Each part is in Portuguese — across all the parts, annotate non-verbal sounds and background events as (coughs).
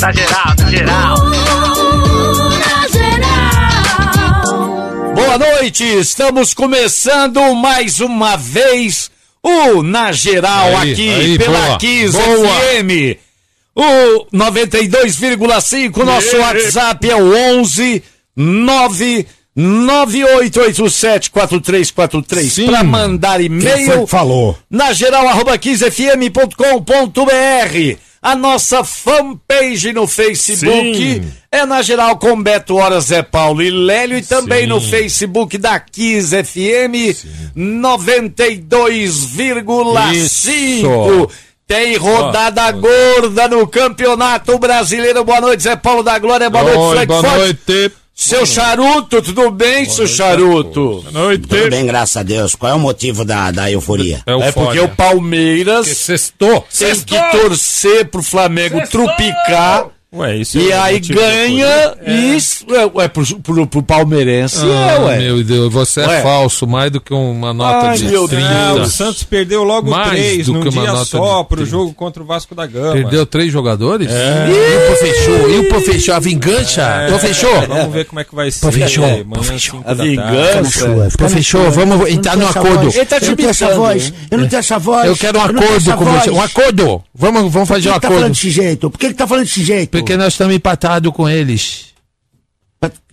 Na geral, na geral. Boa noite, estamos começando mais uma vez o Na Geral Aí, aqui aí, pela boa, 15 boa. FM. O 92,5, nosso WhatsApp é o 11 998874343 Sim. para mandar e-mail falou? na geral arroba 15fm.com.br. A nossa fanpage no Facebook Sim. é na geral com Beto Horas, Zé Paulo e Lélio e também Sim. no Facebook da 15 FM 92,5. Isso. Tem rodada gorda no Campeonato Brasileiro. Boa noite, Zé Paulo da Glória. Boa noite, Oi, Frank boa Forte. noite. Seu charuto, tudo bem, seu charuto? Boa noite. Tudo bem, graças a Deus. Qual é o motivo da, da euforia? É, É porque o Palmeiras Que Sextou. tem que torcer pro Flamengo trupicar Ué, isso e é aí ganha euforia? e isso é, ué, pro, pro, pro palmeirense Ah, é, ué. meu Deus, você Ué. é falso, mais do que uma nota Ai, de meu 30. Ah, o Santos perdeu logo Mais três do num que uma dia nota só pro 30. jogo contra o Vasco da Gama. Perdeu três jogadores? É. E o professor? E o professor? A vingança? É, professor? Vamos ver como é que vai ser. Professor, aí, amanhã, professor. A vingança. Professor, vamos entrar no acordo. Ele tá te eu não tenho essa imitando, voz. né? Eu não tenho essa voz. Eu quero um acordo com você. Um acordo. Vamos, vamos Por fazer que um que tá falando acordo. desse jeito? Por que que tá falando desse jeito? Porque nós estamos empatados com eles.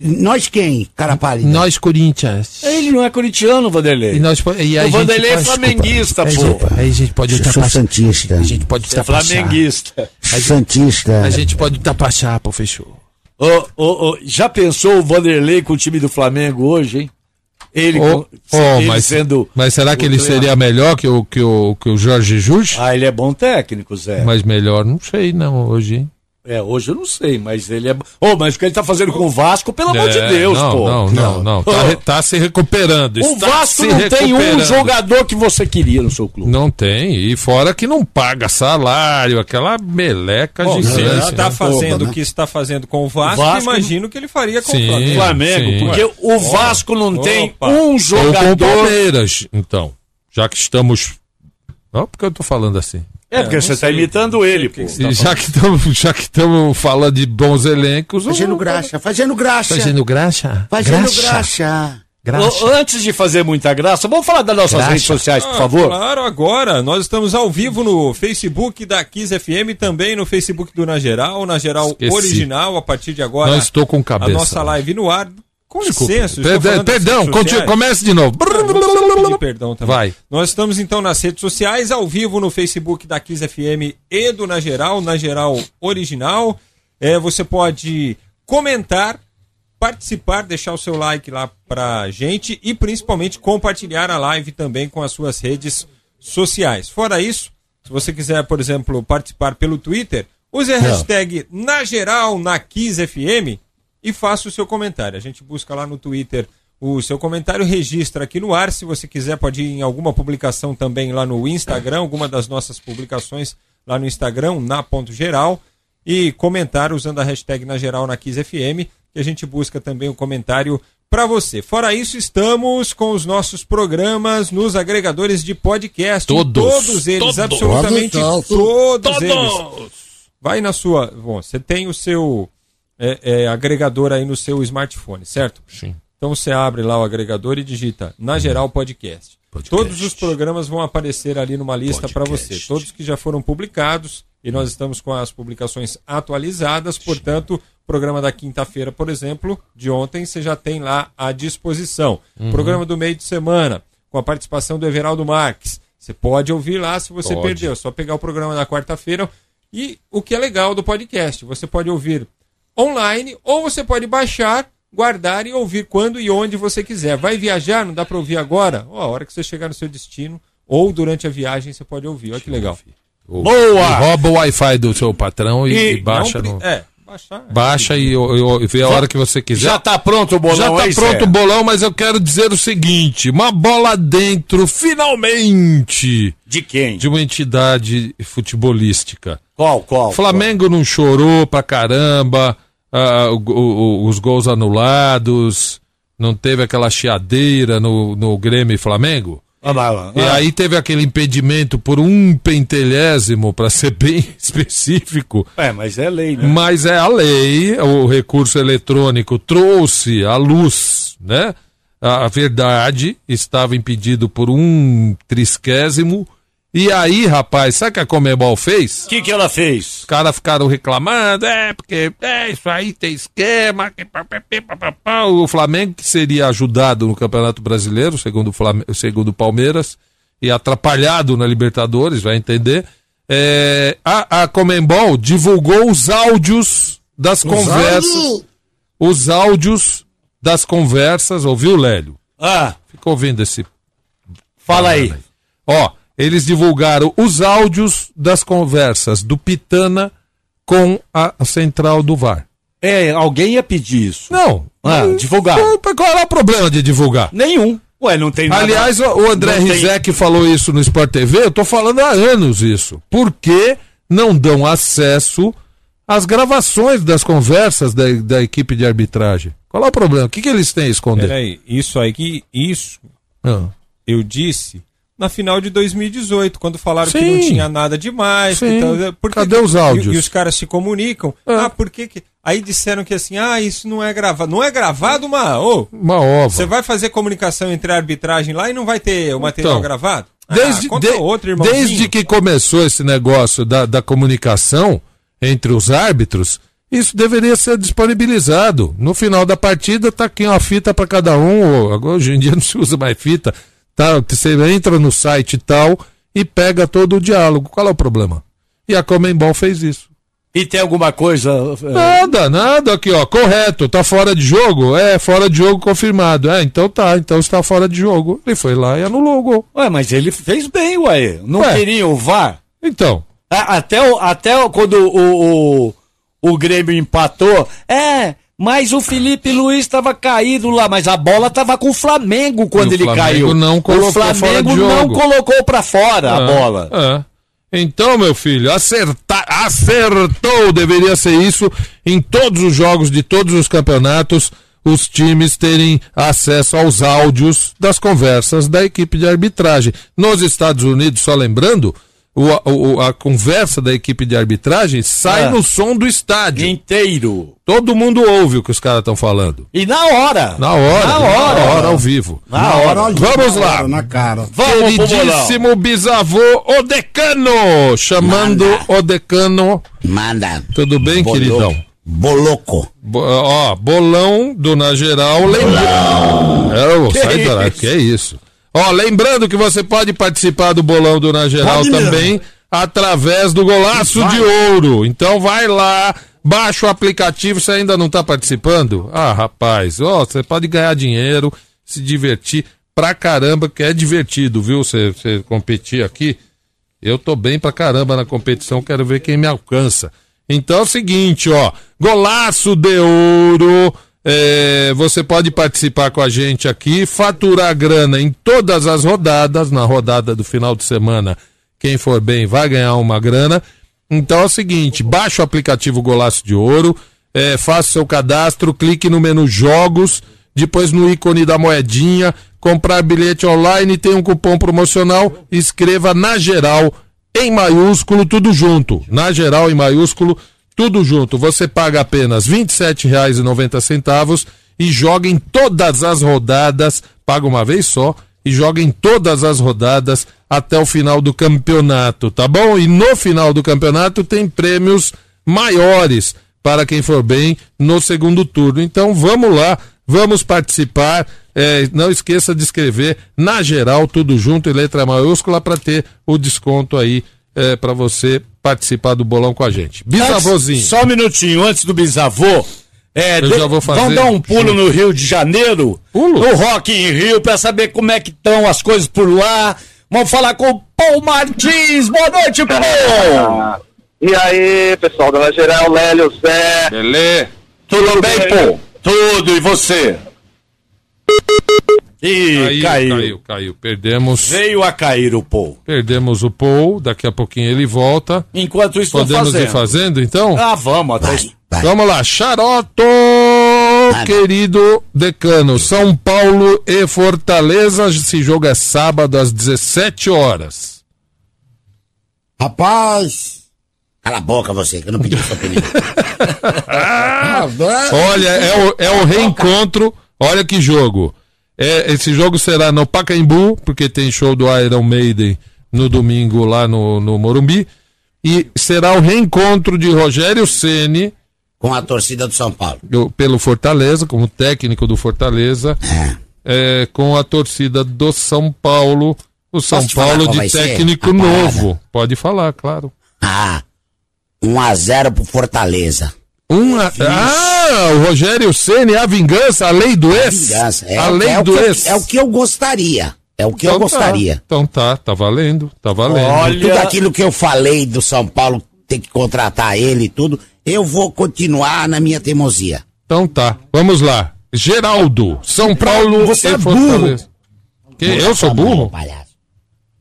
Nós quem, cara pálida? Nós, Corinthians. Ele não é corintiano, E, Vanderlei. nós, po- e a O gente Vanderlei é flamenguista, Aí, pô. gente- Aí a gente pode sou ultrapassar. santista. A gente pode é ultrapassar. flamenguista. Santista. A gente pode ultrapassar, professor. Ô, ô, ô, já pensou o Vanderlei com o time do Flamengo hoje, hein? Ele, Ô, com, ô, ele mas, sendo. mas será que ele treinador. seria melhor que o, que o, que o Jorge Jesus? Ah, ele é bom técnico, Zé. Mas melhor, não sei não, hoje, hein? É, hoje eu não sei, mas ele é. Ô, mas o que ele tá fazendo com o Vasco, pelo amor de É, Deus, não, pô. Não, não, não. Tá, tá se recuperando. O Vasco não tem um jogador que você queria no seu clube. Não tem. E fora que não paga salário, aquela meleca Bom, se ele né? fazendo né? o que está fazendo com o Vasco, imagino que ele faria com Sim. o Flamengo. Porque o Vasco não Opa. tem um Ou com o jogador. Palmeiras, então. Já que estamos. Não, porque eu tô falando assim. É, porque É, você tá sei, imitando ele, pô. que E já que estamos já que estamos falando de bons elencos, Fazendo eu- graxa, fazendo graxa. Fazendo graxa? Fazendo graxa. Graxa. Antes de fazer muita graça, vamos falar das nossas Graxa. redes sociais, por Ah, favor? Claro, agora. Nós estamos ao vivo no Facebook da Kiss FM, também no Facebook do Na Geral, Na Geral Esqueci. Original, a partir de agora. Não estou com cabeça. A nossa live no ar. Com Desculpa. licença, Perdão, perdão continue, comece de novo. Perdão também. Vai. Nós estamos então nas redes sociais, ao vivo no Facebook da Kiss FM e do Na Geral, Na Geral Original. É, você pode comentar, participar, deixar o seu like lá pra gente e principalmente compartilhar a live também com as suas redes sociais. Fora isso, se você quiser, por exemplo, participar pelo Twitter, use a hashtag Na Geral na Kiss FM e faça o seu comentário. A gente busca lá no Twitter o seu comentário, registra aqui no ar. Se você quiser, pode ir em alguma publicação também lá no Instagram, alguma das nossas publicações lá no Instagram, na ponto geral, e comentar usando a hashtag na geral na Kiss FM, que a gente busca também o comentário para você. Fora isso, estamos com os nossos programas nos agregadores de podcast. Todos. Todos eles, Todos. absolutamente Todos. todos eles. Vai na sua. Bom, você tem o seu é, é, agregador aí no seu smartphone, certo? Sim. Então você abre lá o agregador e digita Na Geral Podcast. Todos os programas vão aparecer ali numa lista para você. Todos que já foram publicados e nós estamos com as publicações atualizadas, portanto, o programa da quinta-feira, por exemplo, de ontem, você já tem lá à disposição. Programa do meio de semana, com a participação do Everaldo Marques. Você pode ouvir lá se você Pode. perdeu. É só pegar o programa da quarta-feira. E o que é legal do podcast, você pode ouvir online ou você pode baixar, guardar e ouvir quando e onde você quiser. Vai viajar, não dá para ouvir agora? Ó, a hora que você chegar no seu destino ou durante a viagem você pode ouvir. Olha que legal. Boa! Rouba o Wi-Fi do seu patrão e, E e baixa Não no. É, baixar. Baixa e, e- e vê a hora que você quiser. Já tá pronto o bolão Já tá aí, pronto Zé? o bolão, mas eu quero dizer o seguinte: uma bola dentro, finalmente, De quem? de uma entidade futebolística. Qual, qual? O Flamengo não chorou pra caramba, ah, o- o- o- os gols anulados, não teve aquela chiadeira no, no Grêmio e Flamengo? Ah. E Ah. aí teve aquele impedimento por um pentelésimo, para ser (laughs) bem específico. É, mas é lei, né? Mas é a lei, o recurso eletrônico trouxe à luz, né? A a verdade estava impedido por um trisquésimo. E aí, rapaz, sabe o que a Comebol fez? O que, que ela fez? Os caras ficaram reclamando, é, porque é, isso aí tem esquema. que pá, pá, pá. O Flamengo que seria ajudado no Campeonato Brasileiro, segundo o, segundo Palmeiras, e atrapalhado na Libertadores, vai entender. É, a, a Comembol divulgou os áudios das conversas. Os áudios das conversas, ouviu, Lélio? Ah, Ficou ouvindo esse fala aí. Ó, eles divulgaram os áudios das conversas do Pitana com a central do VAR. É, alguém ia pedir isso. Não. Ah, divulgar. Qual, é o problema de divulgar? Nenhum. Ué, não tem nada. Aliás, o André Não tem- Rizek falou isso no Sport TV, eu tô falando há anos isso. Por que não dão acesso às gravações das conversas da, da equipe de arbitragem? Qual é o problema? O que, que eles têm a esconder? Peraí, isso aí, que- isso Ah. eu disse na final de 2018, quando falaram que Sim. não tinha nada demais. Sim. que tal- por que- Cadê os áudios? E, e os caras se comunicam. É. Ah, por que que... Aí disseram que assim, ah, isso não é gravado. Não é gravado, mas... Ô, Uma ova. você vai fazer comunicação entre a arbitragem lá e não vai ter o material Então, gravado? Desde, ah, de- outro, desde que começou esse negócio da, da comunicação entre os árbitros, isso deveria ser disponibilizado. No final da partida, tá aqui uma fita para cada um. agora, hoje em dia (laughs) não se usa mais fita. Tá, você entra no site e tal e pega todo o diálogo. Qual é o problema? E a Comembol fez isso. E tem alguma coisa. é, Nada, nada aqui, ó. Correto, tá fora de jogo? É, fora de jogo confirmado. É, então tá, então está fora de jogo. Ele foi lá e anulou o gol. Ué, mas ele fez bem, ué. Não Ué. queriam o VAR? Então, Até, até quando o, o, o Grêmio empatou, é, mas o Felipe Luiz estava caído lá, mas a bola estava com o Flamengo quando o ele Flamengo caiu. não colocou o Flamengo fora não colocou pra fora a É, bola. É. Então, meu filho, acertar, acertou, deveria ser isso em todos os jogos de todos os campeonatos, os times terem acesso aos áudios das conversas da equipe de arbitragem. Nos Estados Unidos, só lembrando, o- o- a conversa da equipe de arbitragem sai É. no som do estádio. Inteiro. Todo mundo ouve o que os caras estão falando. E na hora. Na hora, Na hora. na hora, ao vivo. Na hora. Vamos lá. Na cara. Vamos. Queridíssimo bisavô Odecano, chamando o Decano. Manda. Tudo bem, Boloco. queridão? Boloco. Bo- ó, bolão do Na Geral, lembrando. É, sai do que é isso. Ó, lembrando que você pode participar do bolão do Na Geral Pode mesmo. também através do Golaço Vai. de Ouro. Então vai lá, baixa o aplicativo, você ainda não tá participando? Ah, rapaz, ó, você pode ganhar dinheiro, se divertir pra caramba, que é divertido, viu? Você você competir aqui. Eu tô bem pra caramba na competição, quero ver quem me alcança. Então é o seguinte, ó, golaço de ouro. É, você pode participar com a gente aqui, faturar grana em todas as rodadas. Na rodada do final de semana, quem for bem vai ganhar uma grana. Então é o seguinte, baixa o aplicativo Golaço de Ouro, é, faça seu cadastro, clique no menu Jogos, depois no ícone da moedinha, comprar bilhete online, tem um cupom promocional, escreva na geral, em maiúsculo, tudo junto. Na geral, em maiúsculo, tudo junto. Você paga apenas R$ 27,90 e joga em todas as rodadas, paga uma vez só, e joga em todas as rodadas até o final do campeonato, tá bom? E no final do campeonato tem prêmios maiores para quem for bem no segundo turno. Então vamos lá, vamos participar. É, não esqueça de escrever na geral, tudo junto em letra maiúscula para ter o desconto aí é, para você participar do bolão com a gente. Bisavôzinho. Antes- Só um minutinho, antes do bisavô. É, Eu de- já vou fazer. Vamos dar um pulo no Rio de Janeiro. Pulo? No Rock em Rio, pra saber como é que estão as coisas por lá. Vamos falar com o Paul Martins. Boa noite, Paul! E aí, pessoal da Geral, Lélio, Zé. Beleza? Tudo bem, bem? Paul? Tudo, e você? Ih, Caiu, caiu. caiu, caiu. Perdemos, Veio a cair o Paul. perdemos o Paul. Daqui a pouquinho ele volta. Enquanto isso, Podemos fazendo. ir fazendo, então? Ah, vamos, até Vai, vai. Vamos lá, Xaroto querido decano, São Paulo e Fortaleza, esse jogo é sábado às 17 horas. Rapaz. Cala a boca você, que eu não pedi sua opinião. (laughs) Olha, é o, é o reencontro, olha que jogo. É, esse jogo será no Pacaembu, porque tem show do Iron Maiden no domingo lá no, no Morumbi. E será o reencontro de Rogério Ceni Com a torcida do São Paulo. pelo Fortaleza, como técnico do Fortaleza, É. é, com a torcida do São Paulo. O São Posso Paulo de técnico a novo. Pode falar, claro. Ah. 1x0 pro Fortaleza. Um a... Ah, o Rogério Ceni, a vingança, a lei do ex. Vingança. É, a lei é do que eu- ex. é o que eu gostaria. É o que eu Então tá. gostaria. Então tá, tá valendo, tá valendo. Olha, Tudo aquilo que eu falei do São Paulo ter que contratar ele e tudo, eu vou continuar na minha teimosia. Então tá, vamos lá. Geraldo, São Paulo você é Fortaleza. Que, eu sou burro? palhaço.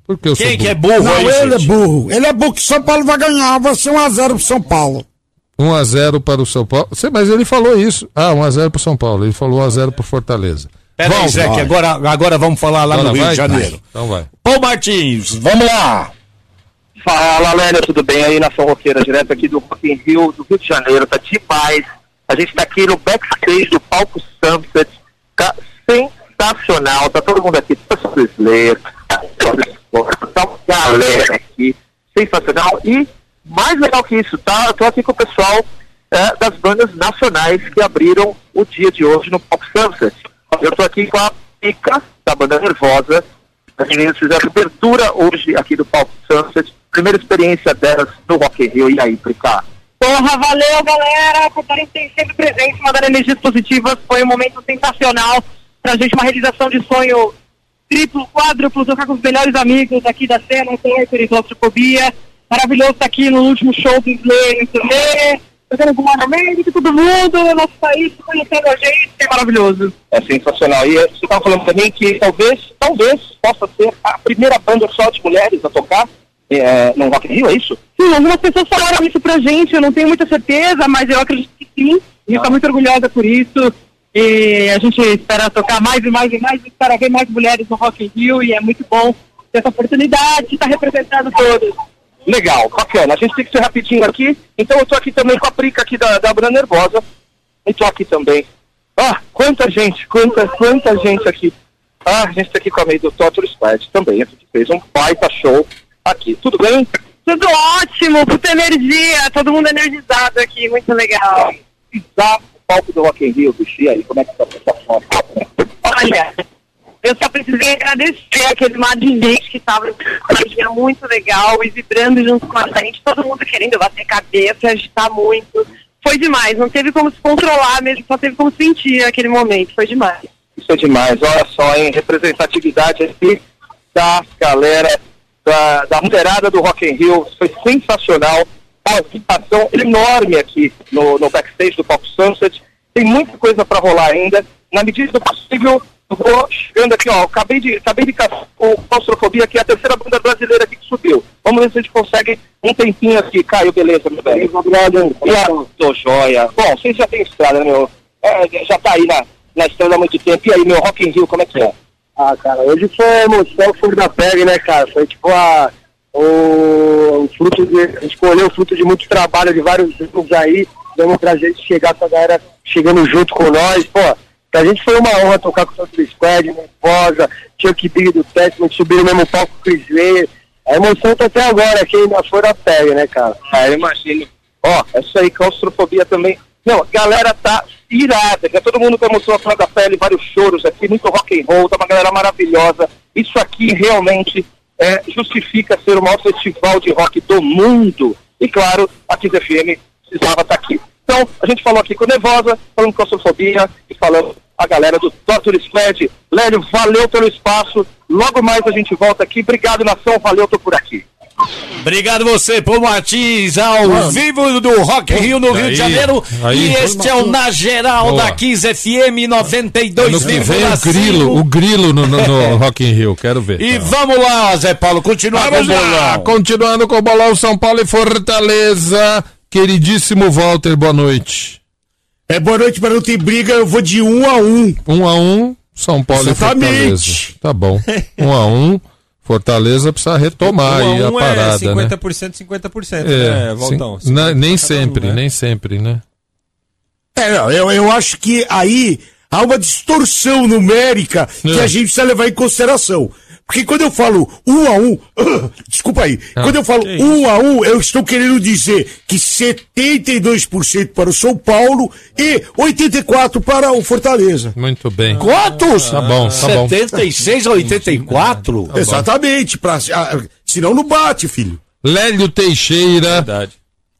Por que eu sou quem que é burro? burro aí, Não, ele é gente? burro. Ele é burro que São Paulo vai ganhar. Vai ser 1x0 pro São Paulo. 1x0 para o São Paulo. Mas ele falou isso. Ah, 1x0 para o São Paulo. Ele falou 1x0 para o Fortaleza. Pera aí. Zé, que agora, agora vamos falar lá Agora no Rio vai? de Janeiro. Então vai. Paulo Martins, vamos lá. Fala, Lélia, tudo bem aí, Nação Roqueira, direto aqui do Rock in Rio, do Rio de Janeiro, tá demais. A gente tá aqui no backstage do palco Sunset, tá sensacional, tá todo mundo aqui, professor Slayer, tá uma galera aqui, sensacional. E mais legal que isso, tá? Eu tô aqui com o pessoal é, das bandas nacionais que abriram o dia de hoje no palco Sunset. Eu tô aqui com a Pica, da banda Nervosa, as meninas fizeram abertura hoje aqui do Palco Sunset. Primeira experiência delas no Rock in Rio. E aí, Prica? Porra, valeu, galera, por estarem sempre presentes, mandando energias positivas. Foi um momento sensacional pra gente, uma realização de sonho triplo, quádruplo, tocar com os melhores amigos aqui da cena, Torture e Claustrofobia. Maravilhoso estar aqui no último show do Slayer no turnê, tocando com o América, todo mundo, nosso país, conhecendo a gente, é maravilhoso. É sensacional. E você estava falando também que talvez, talvez possa ser a primeira banda só de mulheres a tocar eh, no Rock in Rio, é isso? Sim, algumas pessoas falaram isso pra gente, eu não tenho muita certeza, mas eu acredito que sim. A gente tá muito orgulhosa por isso. E a gente espera tocar mais e mais e mais, espera ver mais mulheres no Rock in Rio e é muito bom ter essa oportunidade de estar representando todos. Legal, bacana. A gente tem que ser rapidinho aqui. Então eu tô aqui também com a Prica aqui da, da Bruna Nervosa. E tô aqui também. Ah, quanta gente, quanta, quanta gente aqui. Ah, a gente tá aqui com a meio do Totter Squad também. A gente fez um baita show aqui. Tudo bem? Tudo ótimo, puta energia, todo mundo energizado aqui, muito legal. Pisar o palco do Rock in Rio, bicho. E aí, como é que tá a sensação? Olha, eu só precisei agradecer aquele mar de gente que estava dia muito legal vibrando junto com a gente, todo mundo querendo bater cabeça, agitar muito. Foi demais, não teve como se controlar mesmo, só teve como sentir aquele momento, foi demais. Isso é demais. Olha só, hein? Representatividade aqui da galera, da, da mulherada do Rock in Rio. Foi sensacional. Uma participação enorme aqui no, no backstage do Pop Sunset. Tem muita coisa para rolar ainda. Na medida do possível, vou chegando aqui, ó. Acabei de, acabei de caçar o Claustrofobia, que é a terceira banda brasileira aqui que subiu. Vamos ver se a gente consegue um tempinho aqui. Caio, beleza, meu velho? E a... Tô joia. Bom, vocês já têm estrada, né, meu? É, já tá aí na, na estrada há muito tempo. E aí, meu Rock in Rio, como é que é? Ah, cara, hoje foi a emoção fora da pele, né, cara? Foi tipo a, o, o fruto de. A gente colheu o fruto de muito trabalho de vários grupos aí, dando pra gente chegar com a galera chegando junto com nós. Pô, pra gente foi uma honra tocar com o Santos Squad, Nervosa, Chuck Big do Testament, subir no mesmo palco com o Slayer. A emoção tá até agora aqui ainda foi da pele, né, cara? Ah, eu imagino. Ó, isso aí, claustrofobia também. Não, a galera tá irada, já todo mundo com emoção à flor da pele, vários choros aqui, muito rock and roll, tá uma galera maravilhosa. Isso aqui realmente é, justifica ser o maior festival de rock do mundo. E claro, a Kiss FM precisava estar aqui. Então, a gente falou aqui com Nervosa, falando com claustrofobia e falando a galera do Torture Squad. Lélio, valeu pelo espaço. Logo mais a gente volta aqui. Obrigado, nação. Valeu, tô por aqui. Obrigado você, Paulo Martins, ao vivo do Rock in Rio no Rio de Aí, Janeiro. aí. e este é o Na Geral Boa. da Kiss FM Ano que vem o 92,5. grilo, o grilo no, no, no (laughs) Rock in Rio, quero ver. E vamos lá, Zé Paulo, continuar com o Vamos lá, bolão. continuando com o bolão São Paulo e Fortaleza. Queridíssimo Walter, boa noite. É boa noite, mas não tem briga, eu vou de um a um. Um a um, São Paulo Exatamente. e Fortaleza. Tá bom. Um a um, Fortaleza precisa retomar Um aí a um parada, é né? 50%, 50%, É, né, Valtão? sim. Na- 50 nem pra cada um, sempre, né? nem sempre, né? É, não, eu, eu acho que aí há uma distorção numérica que É. a gente precisa levar em consideração. Porque quando eu falo um a um, (coughs) desculpa aí, Ah, quando eu falo que um a um, eu estou querendo dizer que 72% para o São Paulo e 84% para o Fortaleza. Muito bem. Quantos? Tá bom, tá bom. 76 a 84? Exatamente, pra, ah, senão não bate, filho. Lélio Teixeira, Verdade.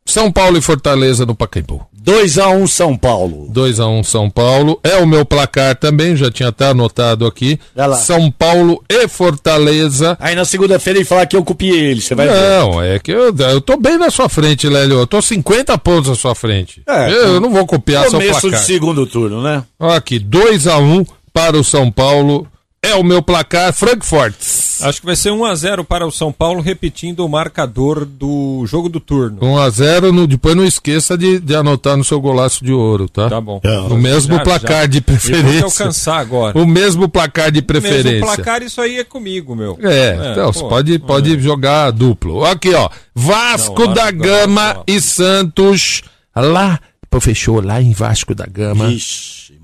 São Paulo e Fortaleza no Pacaembu. 2x1 São Paulo. 2x1 São Paulo. É o meu placar também, já tinha até anotado aqui. São Paulo e Fortaleza. Aí na segunda-feira ele falar que eu copiei ele, você vai ver. Não, é que eu, eu tô bem na sua frente, Lélio. Eu tô 50 pontos na sua frente. É, eu, eu não vou copiar seu Começo placar. de segundo turno, né? Aqui, 2x1 para o São Paulo. É o meu placar, Frankfurt. Acho que vai ser 1x0 para o São Paulo, repetindo o marcador do jogo do turno. 1x0, no, depois não esqueça de, de anotar no seu golaço de ouro, tá? Tá bom. O mesmo Já, placar já. de Eu vou te preferência. alcançar agora. O mesmo placar de preferência. Mesmo placar, isso aí é comigo, meu. É, então, você pode, pode jogar duplo. Aqui, ó. Vasco Não, da Gama e Santos. Lá, fechou lá em Vasco da Gama.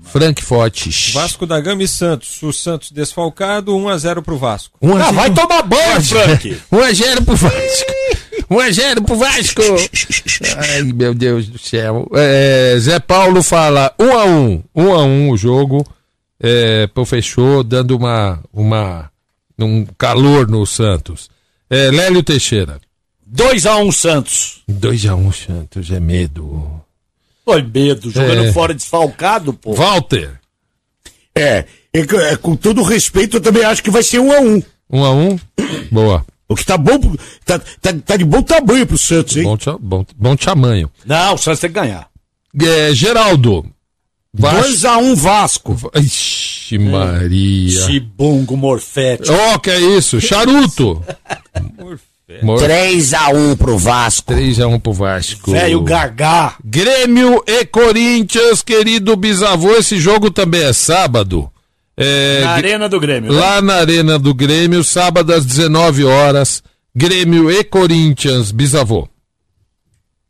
Frankfurt. Vasco da Gama e Santos. O Santos desfalcado, 1x0 pro Vasco. Um a Ah, zero. vai tomar banho, Frank! 1 (laughs) a 0 pro Vasco. 1 a 0 pro Vasco. Ai, meu Deus do céu. É, Zé Paulo fala 1 a 1. 1 a 1 o jogo. É, fechou dando uma uma um calor no Santos. É, Lélio Teixeira. 2x1 Santos. 2 a 1 Santos, é medo. Foi medo, jogando É. fora desfalcado, pô. Walter. É, é com todo respeito, eu também acho que vai ser um a um. 1 a 1. Boa. O que tá bom, tá, tá, tá de bom tamanho pro Santos, hein? Bom, bom, bom tamanho. Não, o Santos tem que ganhar. É, Geraldo. Vasco. 2x1 Vasco. Ixi, Maria. Chibungo Morfete. Ó, que é isso? Charuto. (laughs) Mor- 3x1 pro Vasco. 3x1 pro Vasco. Velho Gagá. Grêmio e Corinthians, querido bisavô. Esse jogo também é sábado. É, Na Arena do Grêmio. né? lá na Arena do Grêmio, sábado às 19 horas. Grêmio e Corinthians, bisavô.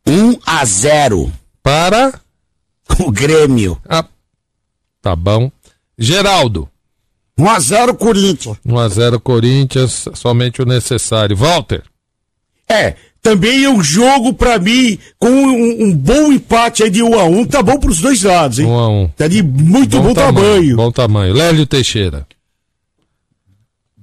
1x0 Para. (laughs) o Grêmio. Ah, tá bom. Geraldo. 1x0 Corinthians. 1x0 Corinthians, somente o necessário. Walter. É, também é um jogo pra mim com um, um bom empate aí de 1x1. Tá bom pros dois lados, hein? 1x1. Tá de muito bom, tamanho. Bom tamanho. Lélio Teixeira.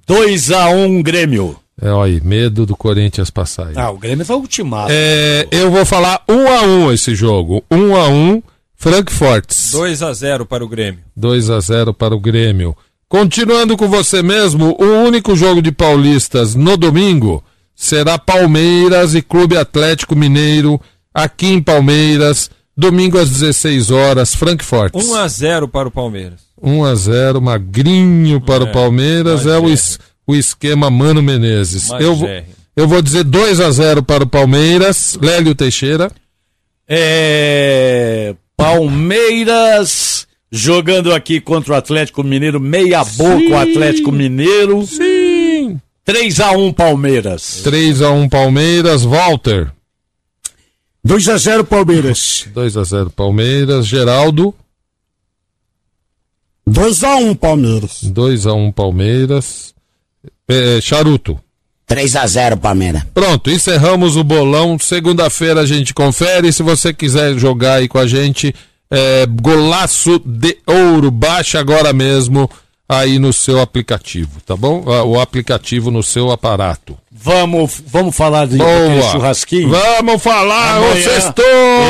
2x1 Grêmio. É, olha aí, medo do Corinthians passar aí. Ah, o Grêmio tá ultimado. É, eu vou falar 1 a 1 esse jogo. 1 a 1 Frankfurt. 2x0 para o Grêmio. 2 a 0 para o Grêmio. Continuando com você mesmo, o único jogo de paulistas no domingo será Palmeiras e Clube Atlético Mineiro aqui em Palmeiras, domingo às 16 horas, Frankfurt. 1x0 para o Palmeiras. 1 a 0 magrinho para o Palmeiras, é o, es- o esquema Mano Menezes. Eu, eu vou dizer 2 a 0 para o Palmeiras, Lélio Teixeira. É. Palmeiras jogando aqui contra o Atlético Mineiro, meia boca o Atlético Mineiro. Sim. 3x1 Palmeiras. 3 a 1 Palmeiras, Walter. 2x0 Palmeiras. 2 a 0 Palmeiras, Geraldo. 2x1 Palmeiras. 2 a 1 Palmeiras. É, Charuto. 3x0 Palmeiras. Pronto, encerramos o bolão. Segunda-feira a gente confere. Se você quiser jogar aí com a gente, é, golaço de ouro. Baixa agora mesmo aí no seu aplicativo, tá bom? Ah, O aplicativo no seu aparato. Vamos, vamos falar de Boa. churrasquinho? Vamos falar, ô Amanhã sextou!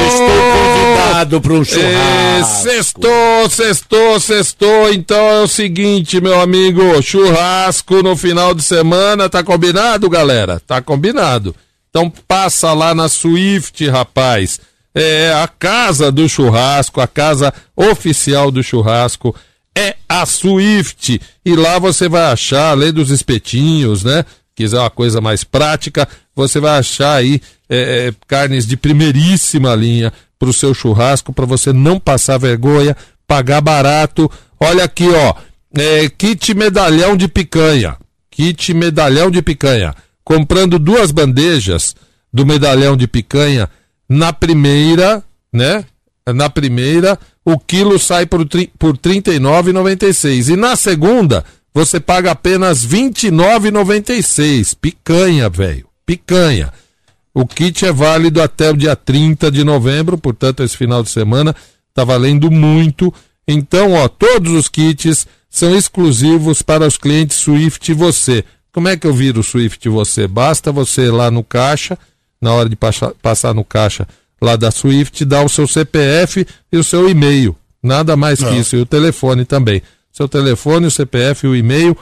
Estou convidado para um É, churrasco. sextou, sextou, sextou. Então é o seguinte, meu amigo, churrasco no final de semana, tá combinado, galera? Tá combinado. Então passa lá na Swift, rapaz. É a casa do churrasco, a casa oficial do churrasco é a Swift. E lá você vai achar, além dos espetinhos, né? Quiser uma coisa mais prática, você vai achar aí é, é, carnes de primeiríssima linha, pro seu churrasco, para você não passar vergonha, pagar barato. Olha aqui, ó, é, kit medalhão de picanha, kit medalhão de picanha. Comprando duas bandejas do medalhão de picanha, na primeira, né? Na primeira, o quilo sai por, por R$ 39,96. E na segunda, você paga apenas R$ 29,96. Picanha, velho. Picanha. O kit é válido até o dia 30 de novembro, portanto, esse final de semana está valendo muito. Então, ó, todos os kits são exclusivos para os clientes Swift Você. Como é que eu viro o Swift Você? Basta você ir lá no caixa, na hora de passa- passar no caixa lá da Swift, dar o seu CPF e o seu e-mail. Nada mais que isso. E o telefone também. Seu telefone, o CPF, o e-mail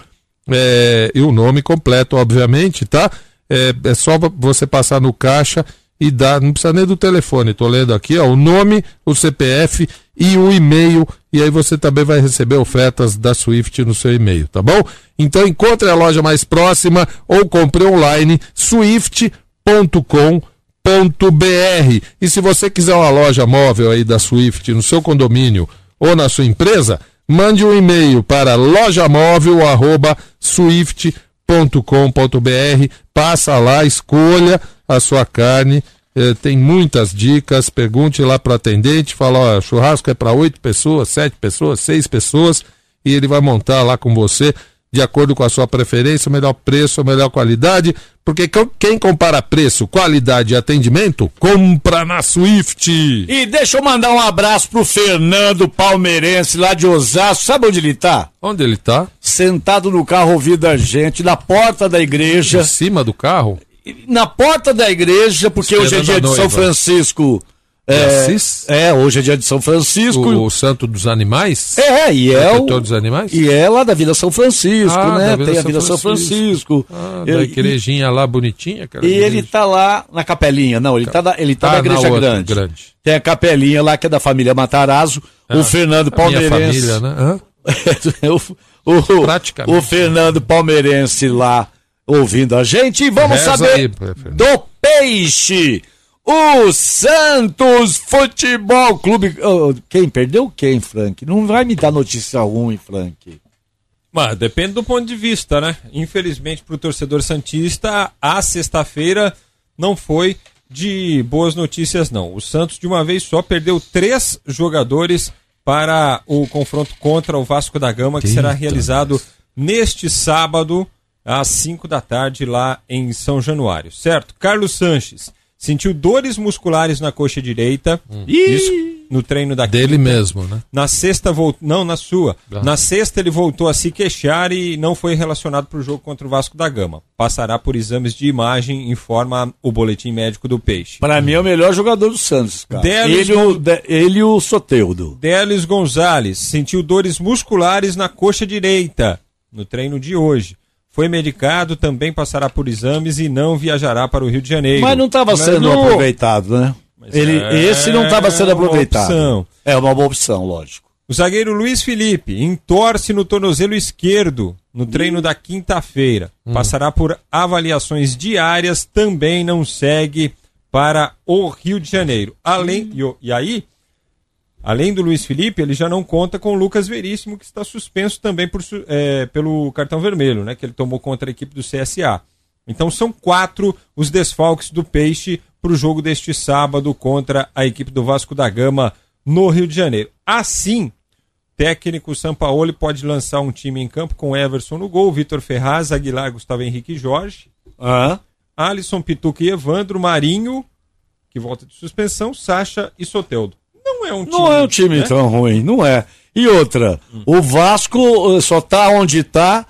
é, e o nome completo, obviamente, tá? É, é só você passar no caixa e dar, não precisa nem do telefone, tô lendo aqui, ó, o nome, o CPF e o e-mail, e aí você também vai receber ofertas da Swift no seu e-mail, tá bom? Então encontre a loja mais próxima ou compre online swift.com.br. E se você quiser uma loja móvel aí da Swift no seu condomínio ou na sua empresa, mande um e-mail para lojamóvel@swift.com.br, passa lá, escolha a sua carne, eh, tem muitas dicas, pergunte lá para o atendente, fala, ó, churrasco é para oito pessoas, sete pessoas, seis pessoas, e ele vai montar lá com você de acordo com a sua preferência, o melhor preço, a melhor qualidade, porque quem compara preço, qualidade e atendimento, compra na Swift. E deixa eu mandar um abraço pro Fernando Palmeirense, lá de Osasco. Sabe onde ele tá? Onde ele tá? Sentado no carro ouvindo a gente, na porta da igreja. Em cima do carro? Na porta da igreja, porque hoje é Esperando dia de São. Francisco. É, é, hoje é dia de São Francisco. O, o santo dos animais? É, e é o, Protetor dos animais? e é lá da Vila São Francisco, Ah, né? da Vila Tem a São Vila São Francisco. Ah, E- da igrejinha lá bonitinha, aquela E ele tá lá na capelinha, não, ele tá na, ele tá Ah, na na igreja outra, grande. grande. Tem a capelinha lá que é da família Matarazzo, o Fernando A minha Palmeirense. família, né? (laughs) O, o, Praticamente. o Fernando Palmeirense lá ouvindo a gente. E vamos Reza saber aí, do peixe. O Santos Futebol Clube. Oh, quem perdeu quem, Frank? Não vai me dar notícia ruim, Frank. Mas depende do ponto de vista, né? Infelizmente, para o torcedor Santista, a sexta-feira não foi de boas notícias, não. O Santos, de uma vez só, perdeu três jogadores para o confronto contra o Vasco da Gama, que será realizado neste sábado, às 5 da tarde, lá em São Januário, certo? Carlos Sanches sentiu dores musculares na coxa direita, isso no treino da Dele quinta. mesmo, né? Na sexta voltou. Não, na sua. Ah. Na sexta ele voltou a se queixar e não foi relacionado para o jogo contra o Vasco da Gama. Passará por exames de imagem, informa o boletim médico do Peixe. Pra mim é o melhor jogador do Santos, cara. Delis Ele, o, de- ele e o Soteudo. Delis Gonzalez sentiu dores musculares na coxa direita no treino de hoje. Foi medicado, também passará por exames e não viajará para o Rio de Janeiro. Mas não estava Mas sendo não- aproveitado, né? Ele, é esse não estava sendo uma aproveitado. opção. É uma boa opção, lógico. O zagueiro Luiz Felipe entorce no tornozelo esquerdo no treino da quinta-feira. Passará por avaliações diárias, também não segue para o Rio de Janeiro. Além e, e aí, além do Luiz Felipe, ele já não conta com o Lucas Veríssimo, que está suspenso também por é, pelo cartão vermelho, né, que ele tomou contra a equipe do CSA. Então são quatro os desfalques do Peixe para o jogo deste sábado contra a equipe do Vasco da Gama no Rio de Janeiro. Assim, técnico Sampaoli pode lançar um time em campo com Everson no gol, Vitor Ferraz, Aguilar, Gustavo Henrique e Jorge, Hã? Alisson, Pituca e Evandro, Marinho, que volta de suspensão, Sacha e Soteldo. Não é um time. Não é um time né? tão ruim, não é. E outra, o Vasco eh, só tá onde tá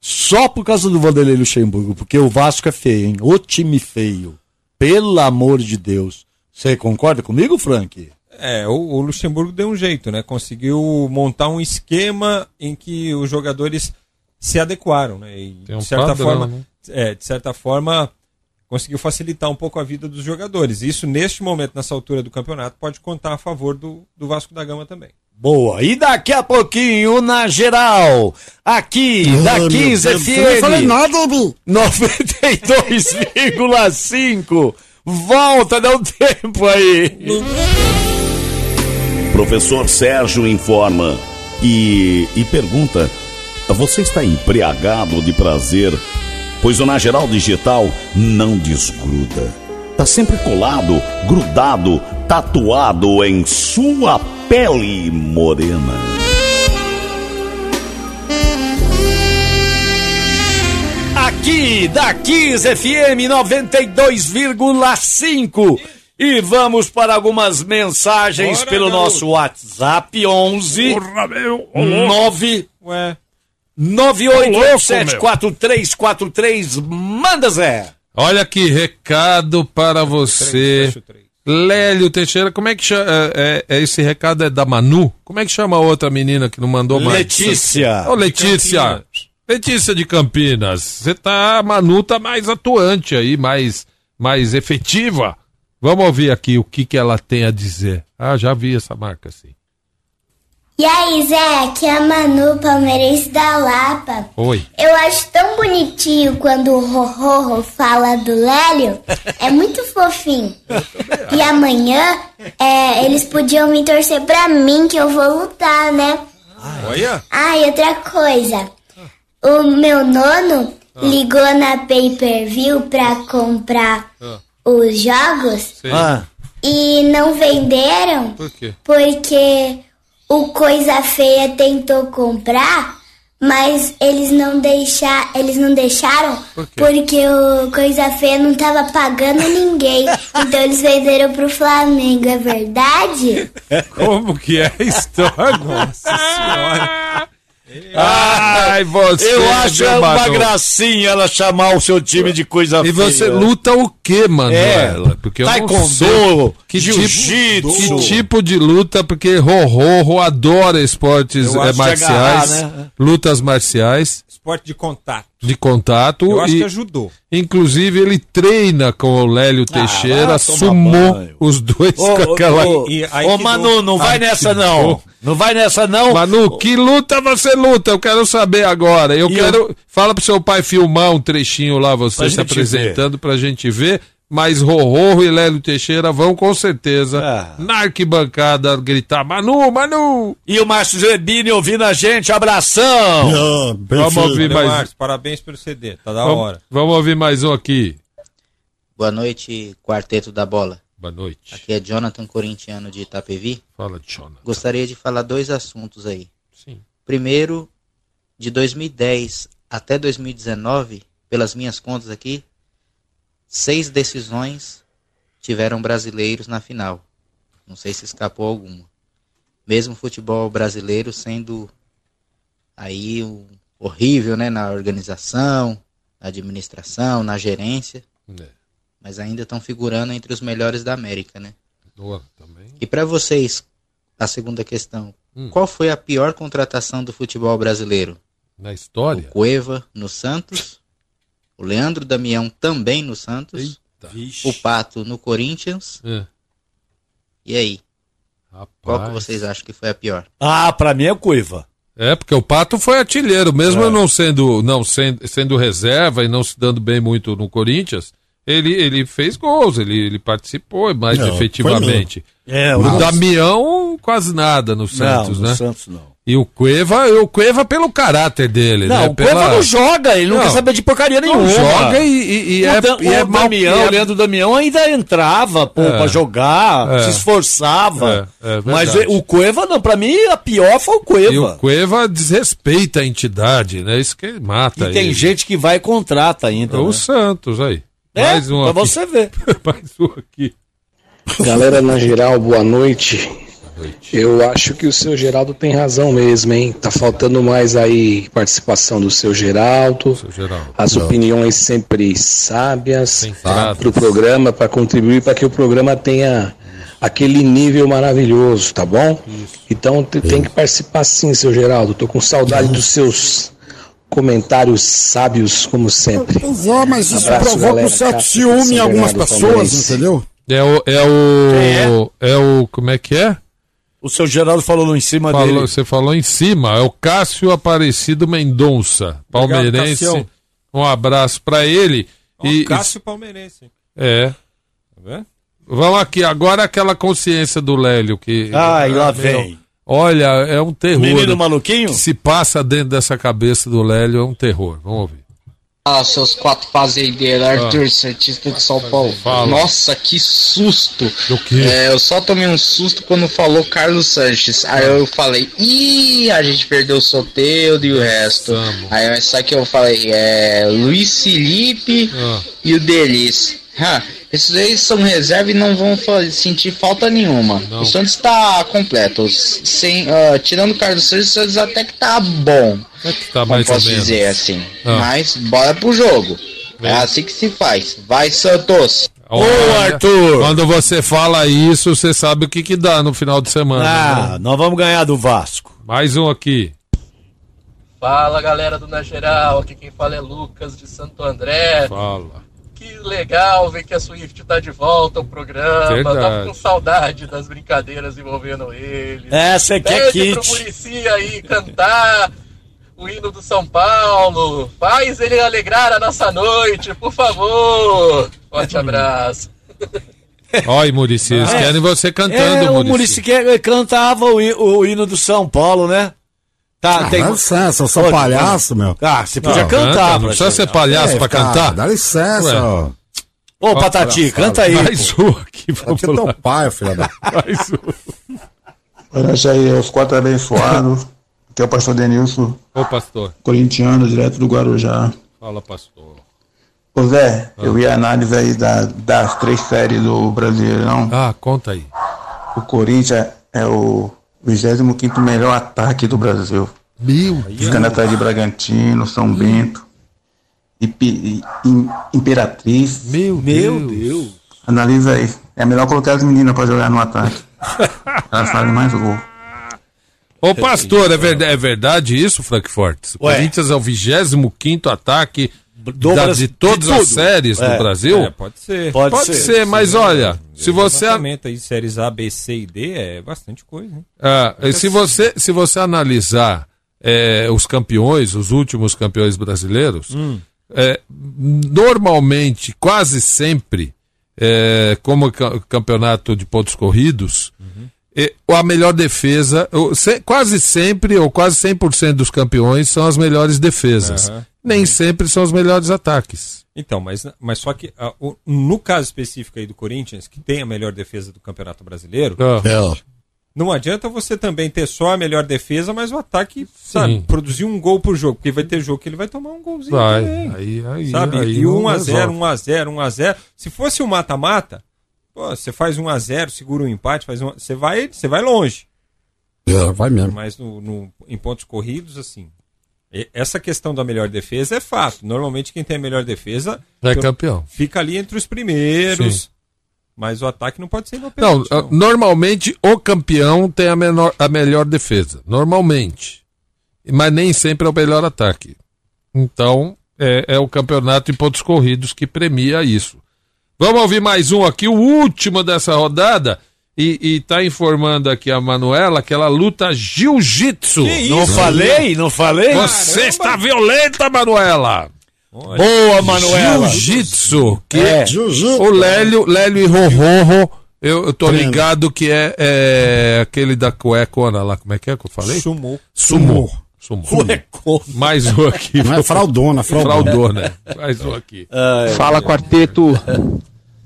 só por causa do Vanderlei Luxemburgo, porque o Vasco é feio, hein? O time feio. Pelo amor de Deus. Você concorda comigo, Frank? É, o, o Luxemburgo deu um jeito, né? Conseguiu montar um esquema em que os jogadores se adequaram, né? E, Tem um de certa padrão, forma, né? é, de certa forma, conseguiu facilitar um pouco a vida dos jogadores. Isso, neste momento, nessa altura do campeonato, pode contar a favor do, do Vasco da Gama também. Boa. E daqui a pouquinho, na geral, aqui, da 15 Eu não falei FM, nada, Bi. 92,5, Volta, dá um tempo aí. Professor Sérgio informa e, e pergunta: Você está embriagado de prazer? Pois o Na Geral Digital não desgruda. Tá sempre colado, grudado, tatuado em sua pele morena. Aqui da Kiss FM 92,5. E vamos para algumas mensagens Bora, pelo garoto. nosso WhatsApp 11 9 Ué, 98874343. Manda Zé. Olha que recado para você. Lélio Teixeira, como é que chama? É, é- esse recado é da Manu? Como é que chama a outra menina que não mandou mais? Letícia. Ô, Letícia. Letícia de Campinas. Você tá. A Manu tá mais atuante aí, mais, mais efetiva. Vamos ouvir aqui o que, que ela tem a dizer. Ah, já vi essa marca, sim. E aí, Zé, aqui é a Manu, palmeirense da Lapa. Oi. Eu acho tão bonitinho quando o Rorro fala do Lélio. É muito fofinho. E amanhã, é, eles podiam me torcer pra mim, que eu vou lutar, né? olha. Ah, e outra coisa. O meu nono ligou na pay-per-view pra comprar os jogos Sim. Ah, e não venderam Por quê? porque o Coisa Feia tentou comprar, mas eles não deixar, eles não deixaram Por quê? porque o Coisa Feia não tava pagando ninguém. (laughs) então eles venderam pro Flamengo, é verdade? Como que é a história? Nossa senhora. Ai, você. eu acho uma Manu. gracinha ela chamar o seu time de coisa E você feia. luta o quê, Manuela? É, Porque taekwondo, sei que tipo, que tipo de luta, porque Rorro adora esportes eh, acho que marciais, agarrar, né? lutas marciais Esporte de contato. De contato Eu acho e que ajudou. inclusive ele treina com o Lélio Teixeira, vai tomar sumou banho. os dois Ô, com ô, aquela ô, aí ô, que Manu, não vai Ai, nessa não. Não vai nessa não. Manu, que luta você luta? Eu quero saber agora. Eu E quero. Fala pro seu pai filmar um trechinho lá, você Pra se apresentando pra gente ver. Mas Rorro e Lélio Teixeira vão com certeza Ah. na arquibancada gritar: Manu, Manu! E o Márcio Zerbini ouvindo a gente, abração. Ah, Vamos ouvir mais. Marcos, parabéns pelo CD. Tá da Vamos, hora. vamos ouvir mais um aqui. Boa noite, Quarteto da Bola. Boa noite. Aqui é Jonathan Corintiano de Itapevi. Fala, Jonathan. Gostaria de falar dois assuntos aí. Sim. Primeiro, de 2010 até 2019, pelas minhas contas aqui, seis decisões tiveram brasileiros na final. Não sei se escapou alguma. Mesmo o futebol brasileiro sendo aí um horrível, né, na organização, na administração, na gerência, É. mas ainda estão figurando entre os melhores da América, né? Boa, também. E para vocês, a segunda questão. Hum. Qual foi a pior contratação do futebol brasileiro? Na história? Cueva no Santos, o Leandro Damião também no Santos, o Pato no Corinthians. É. E aí, qual que Rapaz. vocês acham que foi a pior? Ah, pra mim é Cuiva. É, porque o Pato foi artilheiro, mesmo É. não sendo não sendo, sendo reserva e não se dando bem muito no Corinthians, ele, ele fez gols, ele, ele participou mais Não, efetivamente. É, O Damião quase nada no Santos, não, né? no Santos não. E o Cueva, o Cueva pelo caráter dele, Não, né? o Cueva não joga, ele não, Não. quer saber de porcaria nenhuma. Não joga e, e- e o é, Dan- e é o mal- Damião, é- o Leandro Damião ainda entrava, pô, É. pra jogar, É. se esforçava. É, é Mas o Cueva, não, pra mim, a pior foi o E o Cueva. Cueva desrespeita a entidade, né? Isso que mata E tem ele. gente que vai e contrata ainda. O né? Santos aí. É, Mais um pra aqui. você ver. (laughs) Mais um aqui. Galera, na geral, boa noite. Eu acho que o seu Geraldo tem razão mesmo, hein? Tá faltando mais aí participação do seu Geraldo. Seu Geraldo. As opiniões sempre sábias para o programa, para contribuir para que o programa tenha aquele nível maravilhoso, tá bom? Então te- tem que participar sim, seu Geraldo. Tô com saudade dos seus comentários sábios, como sempre. Pois é, mas isso Abraço, provoca galera. um certo Cássio, ciúme em algumas pessoas, entendeu? É o. É o. É o. Como é que é? O seu Geraldo falou em cima Falou- dele. você falou em cima. É o Cássio Aparecido Mendonça, palmeirense. Cássio. um abraço pra ele. Ó, E, Cássio Palmeirense. É. vendo? Vamos aqui, agora aquela consciência do Lélio que. Ai, lá Ah, vem. Olha, é um terror. Menino maluquinho? Que se passa dentro dessa cabeça do Lélio é um terror. Vamos ouvir. Ah, seus quatro fazendeiros, Arthur, Santista de São Paulo. Fala. Nossa, que susto! Do quê? É, eu só tomei um susto quando falou Carlos Sanches. Aí eu falei, ih, a gente perdeu o Soteldo e o resto. Aí só que eu falei, é. Luiz Felipe Ah. e o Delis. Ha, esses aí são reserva e não vão sentir falta nenhuma. O Santos tá completo. Sem, ah, tirando o Carlos Sanches, o Santos até que tá bom. É que tá Como mais ou posso menos. dizer assim. Ah. Mas bora pro jogo. É assim que se faz. Vai, Santos! Olha, Quando você fala isso, você sabe o que que dá no final de semana. Ah, né? nós vamos ganhar do Vasco. Mais um aqui. Fala galera do Na Geral, aqui quem fala é Lucas de Santo André. Fala. Que legal ver que a Swift tá de volta ao programa. Verdade. Tava com saudade das brincadeiras envolvendo ele. Essa aqui é Pede pro kit. Muricy aí cantar o hino do São Paulo. Faz ele alegrar a nossa noite, por favor. Forte abraço. Olha, Murici, eles É. querem você cantando, É, o Muricy. Muricy que- cantava o, o hino do São Paulo, né? Tá, Ah, dá licença, eu sou Pô, palhaço, meu. Ah, você podia Não, cantar. canta, não pra precisa ser palhaço pra cara, cantar. Dá licença, Ué. ó. Ô, Patati, canta aí. Mais um aqui, vamos Aqui é lá. teu pai, filha da. (laughs) Mais um. Olha aí, os quatro abençoados. Aqui é o pastor Denilson, Ô, pastor. corintiano, direto do Guarujá. Fala, pastor. Ô Zé, eu vi a análise aí da- das três séries do Brasileirão. Ah, conta aí. O Corinthians é o 25 melhor ataque do Brasil. Meu Ficando atrás de Bragantino, São Bento Pi- Im- Imperatriz. Meu, Meu Deus. Analisa aí. É melhor colocar as meninas pra jogar no ataque. Elas fazem mais gol. Ô, pastor, é verdade, é verdade isso, Frankfurt? O. Corinthians é o 25 ataque Do da- de todas de as séries É. do Brasil? É, pode ser. Pode ser, ser. mas olha, se você aí de séries A, B, C e D é bastante coisa, hein? Ah, se você se você analisar é, os campeões, os últimos campeões brasileiros, é, normalmente, quase sempre, é, como ca- campeonato de pontos corridos, é, a melhor defesa, quase sempre, ou quase 100% dos campeões são as melhores defesas. Aham. Nem sempre são os melhores ataques. Então, mas, mas só que ah, o- no caso específico aí do Corinthians, que tem a melhor defesa do Campeonato Brasileiro, Ah. não adianta você também ter só a melhor defesa, mas o ataque, sabe, produzir um gol por jogo, porque vai ter jogo que ele vai tomar um golzinho Vai, também. aí- aí- sabe? aí e não 1x0, resolve. 1x0, 1x0. Se fosse um mata-mata, pô, você faz 1x0, segura um empate, faz um, você vai, você vai longe. É, vai mesmo. Mas no, no- em pontos corridos, assim. Essa questão da melhor defesa é fato. Normalmente quem tem a melhor defesa É campeão. fica ali entre os primeiros. Sim. Mas o ataque não pode ser Não, inoperante. ah, normalmente o campeão tem a, menor, a melhor defesa. Normalmente. Mas nem sempre é o melhor ataque. Então, é, é o campeonato em pontos corridos que premia isso. Vamos ouvir mais um aqui, o último dessa rodada. E, e tá informando aqui a Manuela que ela luta jiu-jitsu. Não falei? Não falei? Você está violenta, Manuela. Boa, Manuela. Jiu-jitsu. Que É. é. O Lélio, Lélio e Rororro. Eu, eu tô Treino. ligado que é, é aquele da cuecona lá. Como é que é que eu falei? Sumô. Sumô. Sumô. Mais um aqui. Não é fraldona, fraldona. Fraldona. Mais um aqui. Fala quarteto,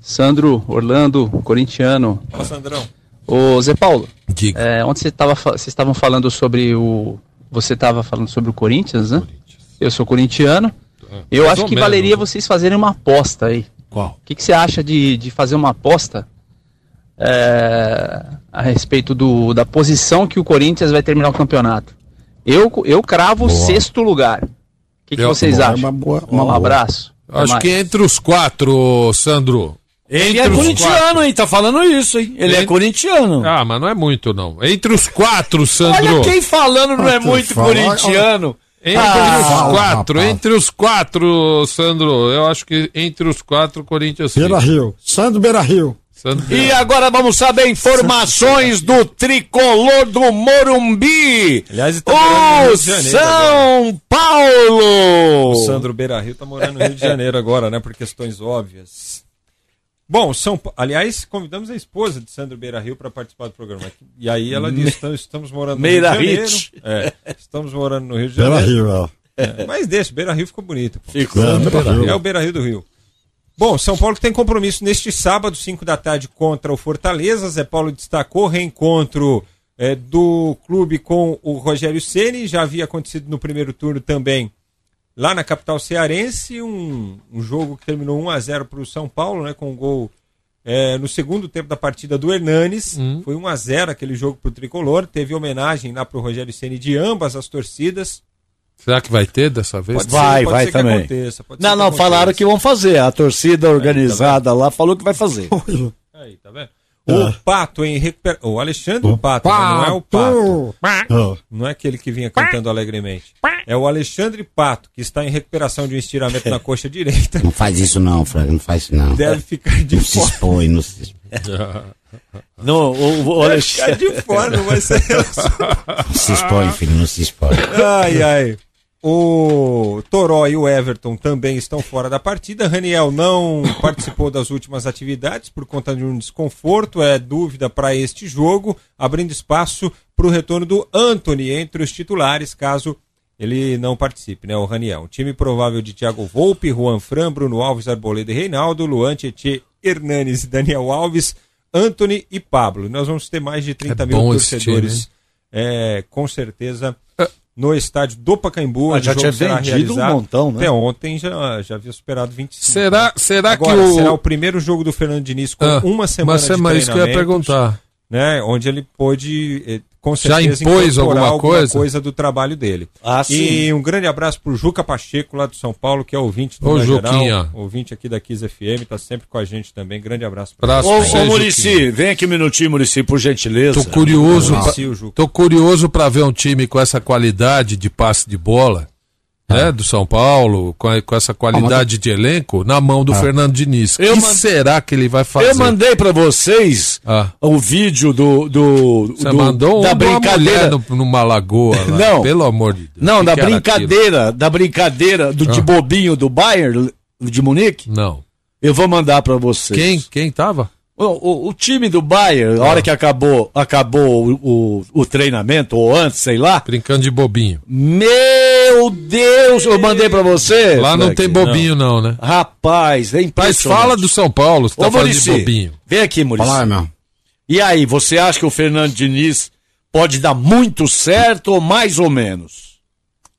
Sandro, Orlando, corintiano. Fala, Sandrão. Ô Zé Paulo, Diga. é, ontem você tava, vocês estavam falando sobre o. Você estava falando sobre o Corinthians, né? Eu sou corintiano. Eu mais acho que menos, valeria né? vocês fazerem uma aposta aí. Qual? O que, que você acha de, de fazer uma aposta é, a respeito do, da posição que o Corinthians vai terminar o campeonato? Eu, eu cravo o sexto lugar. O que, que Eu- vocês boa, é acham? uma boa- uma um boa. abraço. Acho que entre os quatro, Sandro. Ele Entre é corintiano, hein? Tá falando isso, hein? Ele é Entre- corintiano. Ah, mas não é muito, não. Entre os quatro, Sandro. Olha quem falando não é muito fala. corintiano. Entre Ah, os fala, quatro, rapaz. entre os quatro, Sandro, eu acho que entre os quatro, Corinthians. Beira Rio. Sandro Beira Rio. Sandro, E agora vamos saber informações do tricolor do Morumbi. Aliás, ele tá morando no Rio O de Janeiro São Paulo. O Sandro Beira Rio tá morando no Rio de Janeiro agora, né? Por questões óbvias. Bom, São Pa- aliás, convidamos a esposa de Sandro Beira Rio para participar do programa. E aí ela disse: estamos, estamos morando no Meira Rio de Janeiro. É, estamos morando no Rio de Beira Janeiro. Rio, É, mas deixa, Beira Rio ficou bonito. pô. Ficou. É, Beira. É o Beira Rio do Rio. Bom, São Paulo tem compromisso neste sábado, 5 da tarde, contra o Fortaleza. Zé Paulo destacou reencontro é, do clube com o Rogério Ceni. Já havia acontecido no primeiro turno também lá na capital cearense. Um, um jogo que terminou 1 a 0 para o São Paulo, né, com um gol é, no segundo tempo da partida do Hernanes. Foi 1 a 0 aquele jogo para o tricolor. Teve homenagem lá para o Rogério Ceni de ambas as torcidas. Será que vai ter dessa vez? Pode ser, Vai, pode vai ser que também. aconteça, pode não, ser que não, falaram que vão fazer. A torcida organizada lá falou que vai fazer. (laughs) Aí, tá vendo? O Pato em recuperação. O Alexandre Pato, né? não é o Pato. Ah, Não é aquele que vinha cantando alegremente. É o Alexandre Pato, que está em recuperação de um estiramento na coxa direita. Não faz isso não, Frank, não faz isso não. Deve ficar de Não se fora. expõe, não se expõe. Não, o, o Deve ficar Alexandre. de fora, não vai ser. Não se expõe, filho, não se expõe. Ai, ai. O Toró e o Everton também estão fora da partida. Raniel não (coughs) participou das últimas atividades por conta de um desconforto, é dúvida para este jogo, abrindo espaço para o retorno do Anthony entre os titulares, caso ele não participe, né? O Raniel. Um time provável de Thiago Volpe, Juan Fran, Bruno Alves, Arboleda e Reinaldo, Luan Tietê, Hernanes e Daniel Alves, Anthony e Pablo. Nós vamos ter mais de 30 É mil torcedores, time, é, com certeza, no estádio do Pacaembu. Ah, já o jogo tinha será vendido um realizado. montão, né? Até ontem já, já havia superado 25. Será, será Agora, que o. será o primeiro jogo do Fernando Diniz com Ah, uma semana uma semana, de isso que eu ia perguntar. Né, onde ele pôde, com Já certeza, impôs incorporar alguma coisa? do trabalho dele. Ah, sim. e um grande abraço pro Juca Pacheco, lá do São Paulo, que é ouvinte do Ô, Juquinha. Geral, ouvinte aqui da Kiss FM, tá sempre com a gente também. Grande abraço. Ô, pra você, ô Juquinha. Murici, vem aqui um minutinho, Murici, por gentileza. Tô curioso, pra, o tô curioso para ver um time com essa qualidade de passe de bola, né, do São Paulo, com, a- com essa qualidade de elenco na mão do Fernando Diniz. O Eu que man- será que ele vai fazer? Eu mandei pra vocês Ah. o vídeo do, do, Você do- mandou um da uma brincadeira. no- numa lagoa lá, Não. pelo amor de Deus. Não, Que da que brincadeira, da brincadeira do, de Ah. bobinho do Bayern de Munique. Não. Eu vou mandar pra vocês. Quem, quem tava? O, o- o time do Bayern, a Ah. hora que acabou, acabou o, o, o treinamento, ou antes, sei lá. Brincando de bobinho. Meu Deus, eu mandei pra você. Lá não Fleck. tem bobinho não, né? Rapaz, é Mas fala do São Paulo, você tá falando de bobinho. vem aqui, Muricy. Fala meu. E aí, você acha que o Fernando Diniz pode dar muito certo ou mais ou menos?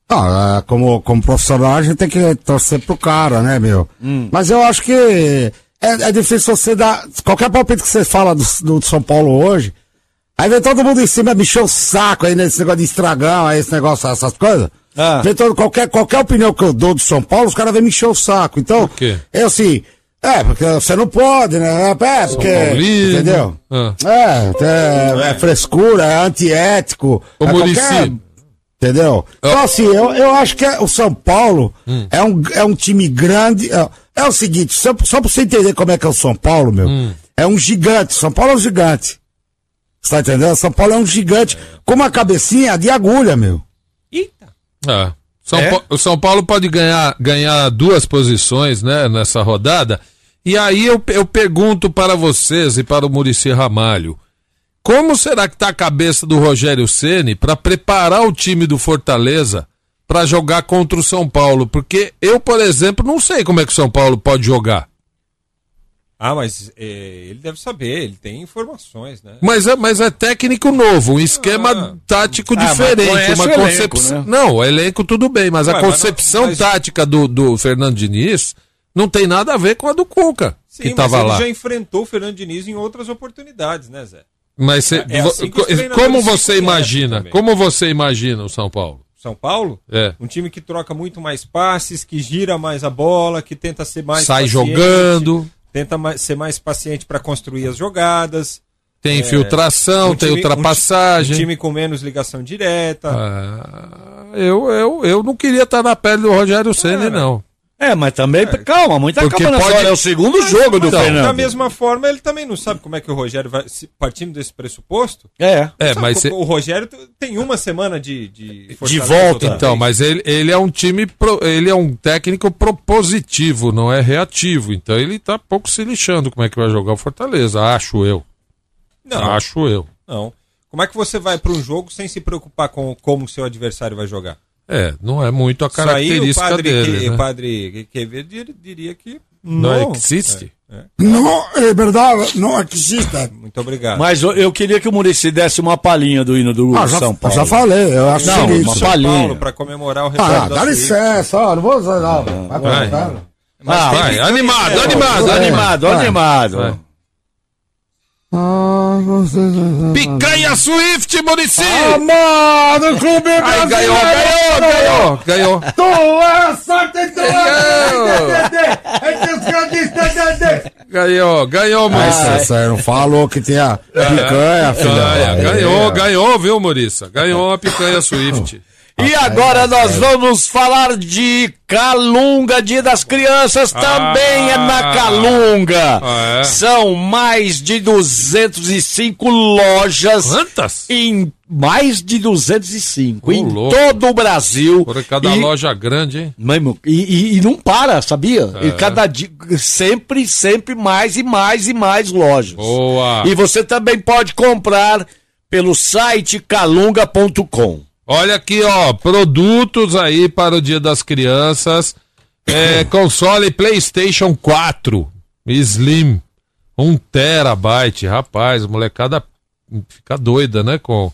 Ah, é, como, como profissional, a gente tem que torcer pro cara, né, meu? Hum. Mas eu acho que é, é difícil você dar. Qualquer palpite que você fala do, do São Paulo hoje, aí vem todo mundo em cima, me encheu o saco aí nesse negócio de estragão, aí esse negócio, essas coisas. Ah. Vem todo, qualquer, qualquer opinião que eu dou do São Paulo, os caras vêm me encher o saco. Então, é assim. É, porque você não pode, né? É, porque. Paulino. Entendeu? Ah. É, é, é frescura, é antiético. Ô, é qualquer- Entendeu? Então, assim, eu, eu acho que é- o São Paulo Hum. é, um, é um time grande. É, é o seguinte, só, só pra você entender como é que é o São Paulo, meu, Hum. é um gigante. São Paulo é um gigante. Você tá entendendo? São Paulo é um gigante com uma cabecinha de agulha, meu. É. São É? Pa- o São Paulo pode ganhar, ganhar duas posições né, nessa rodada. E aí eu, eu pergunto para vocês e para o Murici Ramalho: como será que está a cabeça do Rogério Ceni para preparar o time do Fortaleza para jogar contra o São Paulo? Porque eu, por exemplo, não sei como é que o São Paulo pode jogar. Ah, mas é, ele deve saber, ele tem informações, né? Mas é, mas é técnico novo, um esquema tático Ah, mas diferente, uma concepção. né? Não, o elenco tudo bem, mas Ué, a mas concepção não- mas- tática do, do Fernando Diniz não tem nada a ver com a do Cuca, Sim, que mas tava ele lá. já enfrentou o Fernando Diniz em outras oportunidades, né, Zé? Mas cê- É assim como você imagina? Como você imagina o São Paulo? São Paulo? É. Um time que troca muito mais passes, que gira mais a bola, que tenta ser mais Sai paciente, jogando. tenta mais- ser mais paciente para construir as jogadas. Tem É, infiltração, um tem time- ultrapassagem. Um, ti- um time com menos ligação direta. Ah, eu, eu, eu não queria estar na pele do Rogério Ceni, Cara, não. É, mas também, calma, muita Porque calma pode- hora. É o segundo Mas- jogo do mas, Fernando. Da mesma forma, ele também não sabe como é que o Rogério vai. se- partindo desse pressuposto. É. É, Sabe, mas o, o Rogério tem uma semana de. De, De outra Então, mas ele, ele é um time, pro- ele é um técnico propositivo, não é reativo. Então ele tá pouco se lixando como é que vai jogar o Fortaleza, acho eu. Não. Acho eu. Não. Como é que você vai para um jogo sem se preocupar com como o seu adversário vai jogar? É, não é muito a Isso aí, característica o padre, dele. que, né? o padre Quevedo dir- diria que. Não existe? É, é. Não, é verdade, não existe. Muito obrigado. Mas eu, eu queria que o Murici desse uma palhinha do hino do Ah, já- São Paulo. já falei, eu acho Não, o seguinte. uma palhinha. Paulo para comemorar o retorno Ah, dá licença, ó, não vou usar não. Vai, Vai. vai. Ah, vai, animado, É, animado, vai. animado, Picanha Swift, Murici! Ah, mano, clube Aí, brasileiro! ganhou, ganhou, ganhou, ganhou. Tu é sorte, tu é Ganhou, ganhou, Murici. Nossa, você não falou que tinha picanha, filha. Ganha, ganhou, ganhou, viu, Muriça? Ganhou a picanha Swift. E agora nós vamos falar de Calunga, Dia das Crianças, também é na Calunga. Ah, é? São mais de 205 lojas. Quantas? Em mais de 205 Ô, em louco. todo o Brasil. Por cada E- loja grande, hein? Mesmo, e, e- e não para, sabia? É. E cada dia, sempre, sempre mais e mais e mais lojas. Boa. E você também pode comprar pelo site calunga.com. Olha aqui, ó, produtos aí para o Dia das Crianças. É, (coughs) console PlayStation 4 Slim, 1 terabyte. Rapaz, molecada fica doida, né, com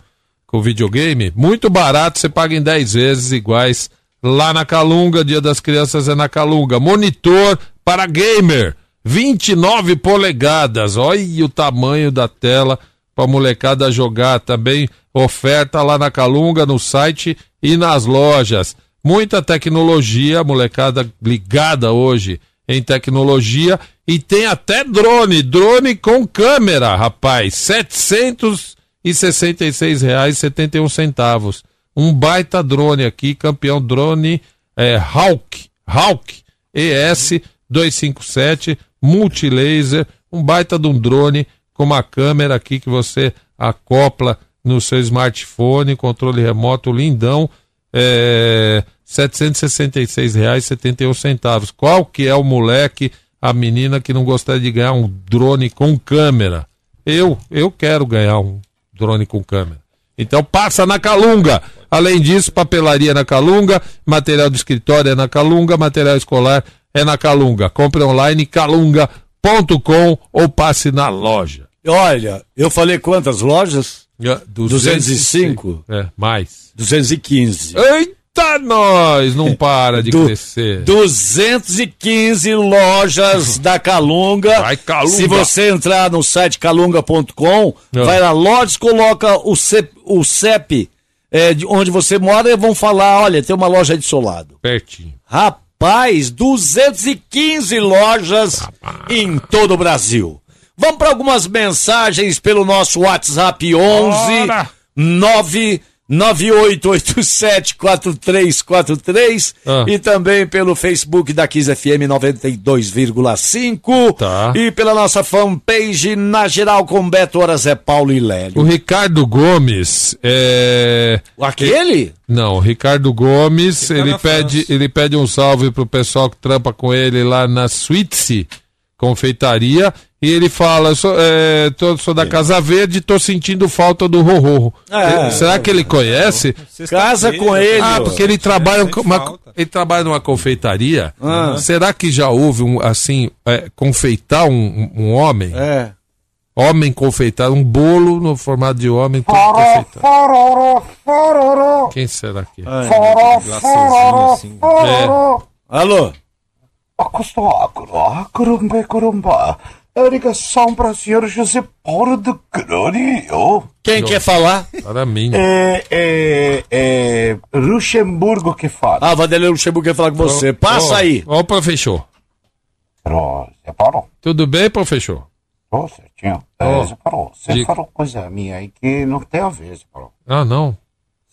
com videogame. Muito barato, você paga em 10 vezes iguais lá na Calunga. Dia das Crianças é na Calunga. Monitor para gamer, 29 polegadas. Olha o tamanho da tela para molecada jogar. Também oferta lá na Calunga, no site e nas lojas. Muita tecnologia, molecada ligada hoje em tecnologia e tem até drone, drone com câmera, rapaz, 766 reais e 71 centavos. Um baita drone aqui, campeão drone é, Hawk, Hawk ES 257 multilaser, um baita de um drone com uma câmera aqui que você acopla no seu smartphone, controle remoto lindão, é, R$ 766,71. Qual que é o moleque, a menina que não gostaria de ganhar um drone com câmera? Eu, eu quero ganhar um drone com câmera. Então passa na Calunga. Além disso, papelaria na Calunga, material de escritório é na Calunga, material escolar é na Calunga. Compre online calunga.com ou passe na loja. Olha, eu falei quantas lojas? 205? É, mais. 215. Eita, nós! Não para de Du- crescer. 215 lojas (laughs) da Calunga. Vai, Calunga. Se você entrar no site calunga.com, Ah. vai na lojas, coloca o CEP, o CEP é, de onde você mora e vão falar, olha, tem uma loja aí do seu lado. Pertinho. Rapaz, 215 lojas em todo o Brasil. Vamos para algumas mensagens pelo nosso WhatsApp 11 Bora! 998874343 Ah. e também pelo Facebook da Kiss FM 92,5 Tá. e pela nossa fanpage na geral com Beto Horas é Paulo e O Lélio. Ricardo Gomes é. Aquele? Não, o Ricardo Gomes, tá ele pede, ele pede um salve pro pessoal que trampa com ele lá na Sweetsy Confeitaria. E ele fala, eu sou, é, tô- sou da Casa Verde e tô sentindo falta do Rorro. É. Será que ele conhece? Casa com ele. Ah, porque ele trabalha, uma, ele trabalha numa confeitaria. Ah. Será que já houve um, assim, é, confeitar um, um- homem? É. Homem confeitar, um bolo no formato de homem confeitar. Quem será que é? Glacêzinho assim. É. Alô? Caramba, caramba. É ligação para o senhor José Paulo de Granio. Quem quer falar? Para mim. É, é, é Luxemburgo que fala. Ah, Vanderlei Luxemburgo quer falar com você. Passa Ó, aí. Ó o professor. Ô, Zé Paulo, Tudo bem, professor? ô, certinho. Ó, É, Zé Paulo, você diga. falou coisa minha aí que não tem a ver, Zé Paulo. Ah, não.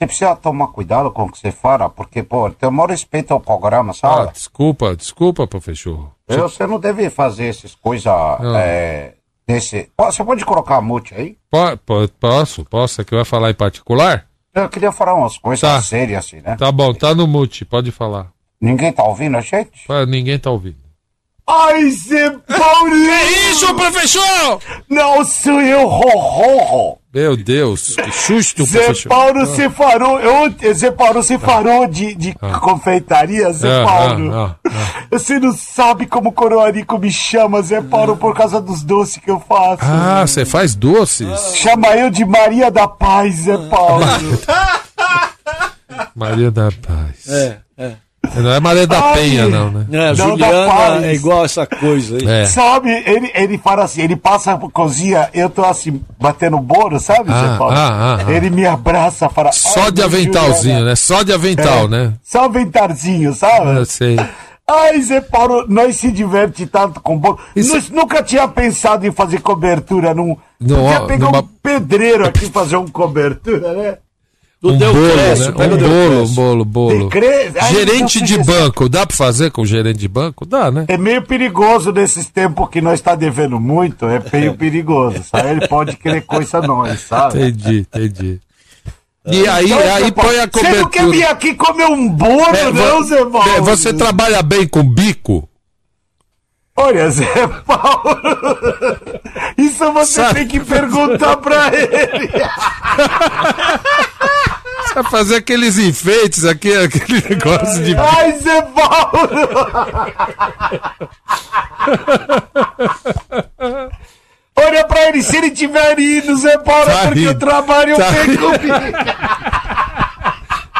Você precisa tomar cuidado com o que você fala, porque, pô, tem o maior respeito ao programa, Ah, sabe? desculpa, desculpa, professor. Eu- Você não deve fazer essas coisas é, desse. Pô, Você pode colocar a mute aí? Po- po- posso? Posso? Você que vai falar em particular? Eu queria falar umas coisas Tá. sérias assim, né? Tá bom, tá no mute, pode falar. Ninguém tá ouvindo a gente? Ah, Ninguém tá ouvindo. Ai, Zé Paulo! Que isso, professor? Não sou eu, Rorro! Meu Deus, que susto, Zé professor. Paulo, Ah. você farou, eu, Zé Paulo, você farou de, de confeitaria, Zé Ah, Paulo? ah, Você não sabe como o Coroarico me chama, Zé Paulo, por causa dos doces que eu faço. Ah, você faz doces? Chama eu de Maria da Paz, Zé Paulo. (laughs) Maria da Paz. É, é. Não é Maria da Ai, Penha, não, né? É, Não, da Juliana é igual essa coisa aí. É. Sabe, ele, ele fala assim, ele passa por cozinha, eu tô assim, batendo bolo, sabe, Ah, Zé Paulo? ah, ah, ah. Ele me abraça, fala... Só "Ai, de aventalzinho, Juliana." né? Só de avental, É, né? Só aventarzinho, sabe? Eu sei. Ai, Zé Paulo, nós se diverte tanto com bolo. Nós nunca tinha pensado em fazer cobertura num. Não, Podia pegar numa- um pedreiro aqui e fazer uma cobertura, né? Um Deu bolo, Cresce, né? Um bolo, bolo, bolo. Ai, Gerente de banco, dá pra fazer com gerente de banco? Dá, né? É meio perigoso nesses tempos que nós está devendo muito, é meio perigoso, sabe? Ele pode querer coisa nós, sabe? Entendi, entendi. E aí, Então, aí Paulo, põe a Você não quer cobertura. vir aqui comer um bolo, É, não, Zé Paulo? é, Você trabalha bem com bico? Olha, Zé Paulo, (laughs) isso você Sabe- tem que perguntar pra ele. (laughs) Você vai fazer aqueles enfeites aqui, aquele negócio de. Ai, Zé Paulo! Olha pra ele, se ele tiver indo, Zé Paulo, Tá é porque rindo. eu trabalho Tá bem rindo. comigo.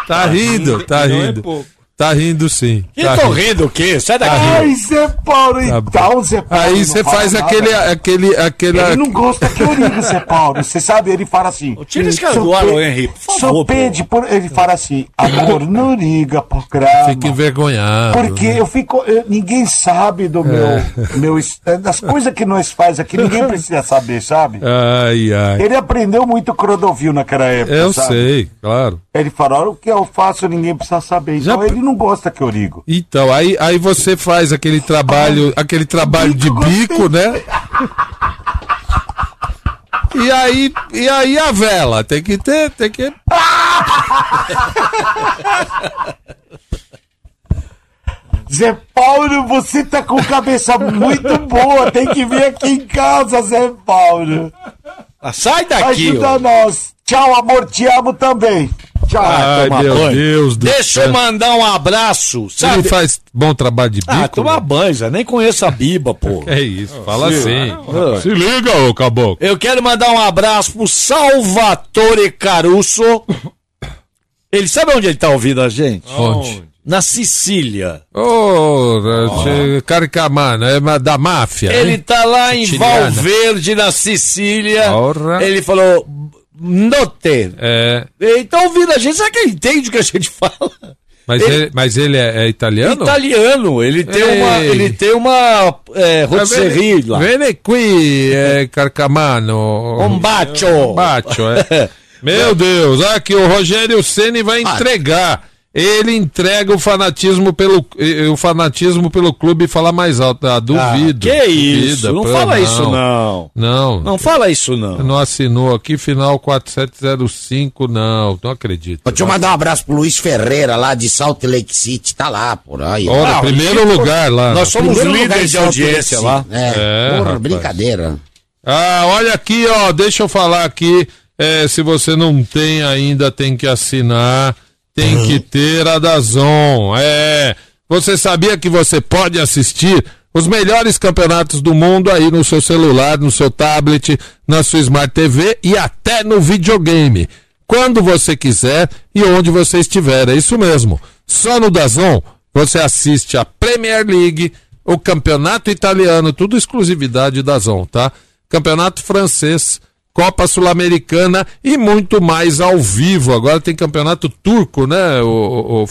Tá rindo, tá Não é rindo. pouco. Tá rindo sim. Que tá tô rindo o quê? Sai daqui. Ai, Zé Paulo, Tá então, Zé Paulo. Aí você faz nada. aquele, aquele, aquele. Ele não gosta que eu ligue, Zé Paulo. Você sabe, ele fala assim. Tira esse cara "Só do ar, Henrique, por Só pede por. Ele fala assim, amor, não liga pro grama. Fica envergonhado. Porque né? eu fico. eu- ninguém sabe do É. meu. meu es- das coisas que nós faz aqui, ninguém precisa saber, sabe? Ai, ai. Ele aprendeu muito Crodovil naquela época. Eu sabe? sei, claro. Ele fala, olha o que eu faço, ninguém precisa saber. Então ele não gosta que eu ligo. Então, aí, aí você faz aquele trabalho, aquele trabalho de bico, né? E aí, e aí a vela, tem que ter, tem que. (laughs) Zé Paulo, você tá com cabeça muito boa. Tem que vir aqui em casa, Zé Paulo. Ah, sai daqui, Ajuda ó. nós. Tchau, amor, te amo também. Tchau. Ai, meu banho. Deus do Deixa eu mandar um abraço, Ele sabe? faz bom trabalho de bico. Ah, tomar banho, Zé. Nem conheço a Biba, pô. (laughs) É isso, fala Sim. assim. Ah. Se liga, ô caboclo. Eu quero mandar um abraço pro Salvatore Caruso. Ele sabe onde ele tá ouvindo a gente? Onde? Na Sicília. Ô, oh, Caricamano, é ma- da máfia. Ele hein? tá lá em Siciliana. Valverde, na Sicília. Ora. Ele falou, note. É. Ele tá ouvindo a gente, será que ele entende o que a gente fala? Mas Ele- ele, mas ele é, é italiano? Italiano, ele tem Ei. uma, ele tem uma é, rotisserie lá. Vene qui, é, Carcamano. Um bacio. Um bacio, é. (laughs) Meu Deus, aqui o Rogério Ceni vai entregar. Ele entrega o fanatismo pelo o fanatismo pelo clube e fala mais alto. Ah, duvido. que isso, Duvida, não pô, fala isso, não. Não. Não fala isso não. Não assinou aqui, final 4705, não. Não acredito. Deixa eu mandar um abraço pro Luiz Ferreira, lá de Salt Lake City. Tá lá, por aí. Ora, Ah, primeiro lugar lá. Nós somos líderes de Lake audiência lá. É, É, porra, rapaz. brincadeira. Ah, olha aqui, ó, deixa eu falar aqui. é, se você não tem ainda, tem que assinar, tem que ter a Dazon. É, você sabia que você pode assistir os melhores campeonatos do mundo aí no seu celular, no seu tablet, na sua Smart TV e até no videogame. Quando você quiser e onde você estiver, é isso mesmo. Só no Dazon você assiste a Premier League, o Campeonato Italiano, tudo exclusividade da Zon, tá? Campeonato Francês, Copa Sul-Americana e muito mais ao vivo. Agora tem Campeonato Turco, né, o, o?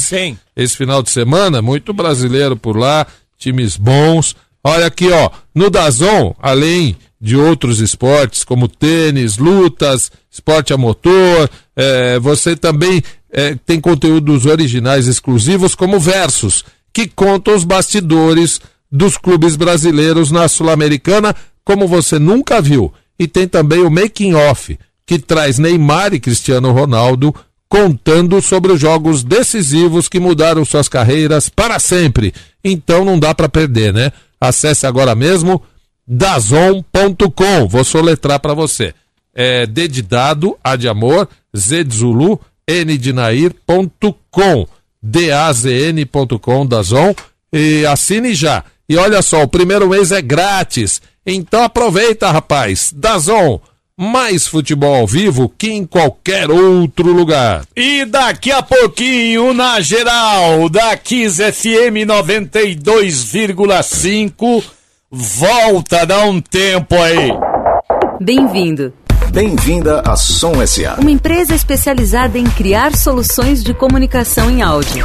Sim. Esse final de semana, muito brasileiro por lá, times bons. Olha aqui, ó, no Dazon, além de outros esportes como tênis, lutas, esporte a motor, É, você também é, tem conteúdos originais exclusivos, como Versos, que contam os bastidores dos clubes brasileiros na Sul-Americana, como você nunca viu. E tem também o Making Off, que traz Neymar e Cristiano Ronaldo contando sobre os jogos decisivos que mudaram suas carreiras para sempre. Então não dá para perder, né? Acesse agora mesmo dazon.com. Vou soletrar para você. É D de dado, A de amor, Z de Zulu, N de Nair.com. D-A-Z-N.com, Dazon. E assine já. E olha só, o primeiro mês é grátis. Então aproveita, rapaz. Dazon mais futebol ao vivo que em qualquer outro lugar. E daqui a pouquinho, na geral, da Kiss FM 92,5, volta, dá um tempo aí. Bem-vindo. Bem-vinda à Som SA. Uma empresa especializada em criar soluções de comunicação em áudio.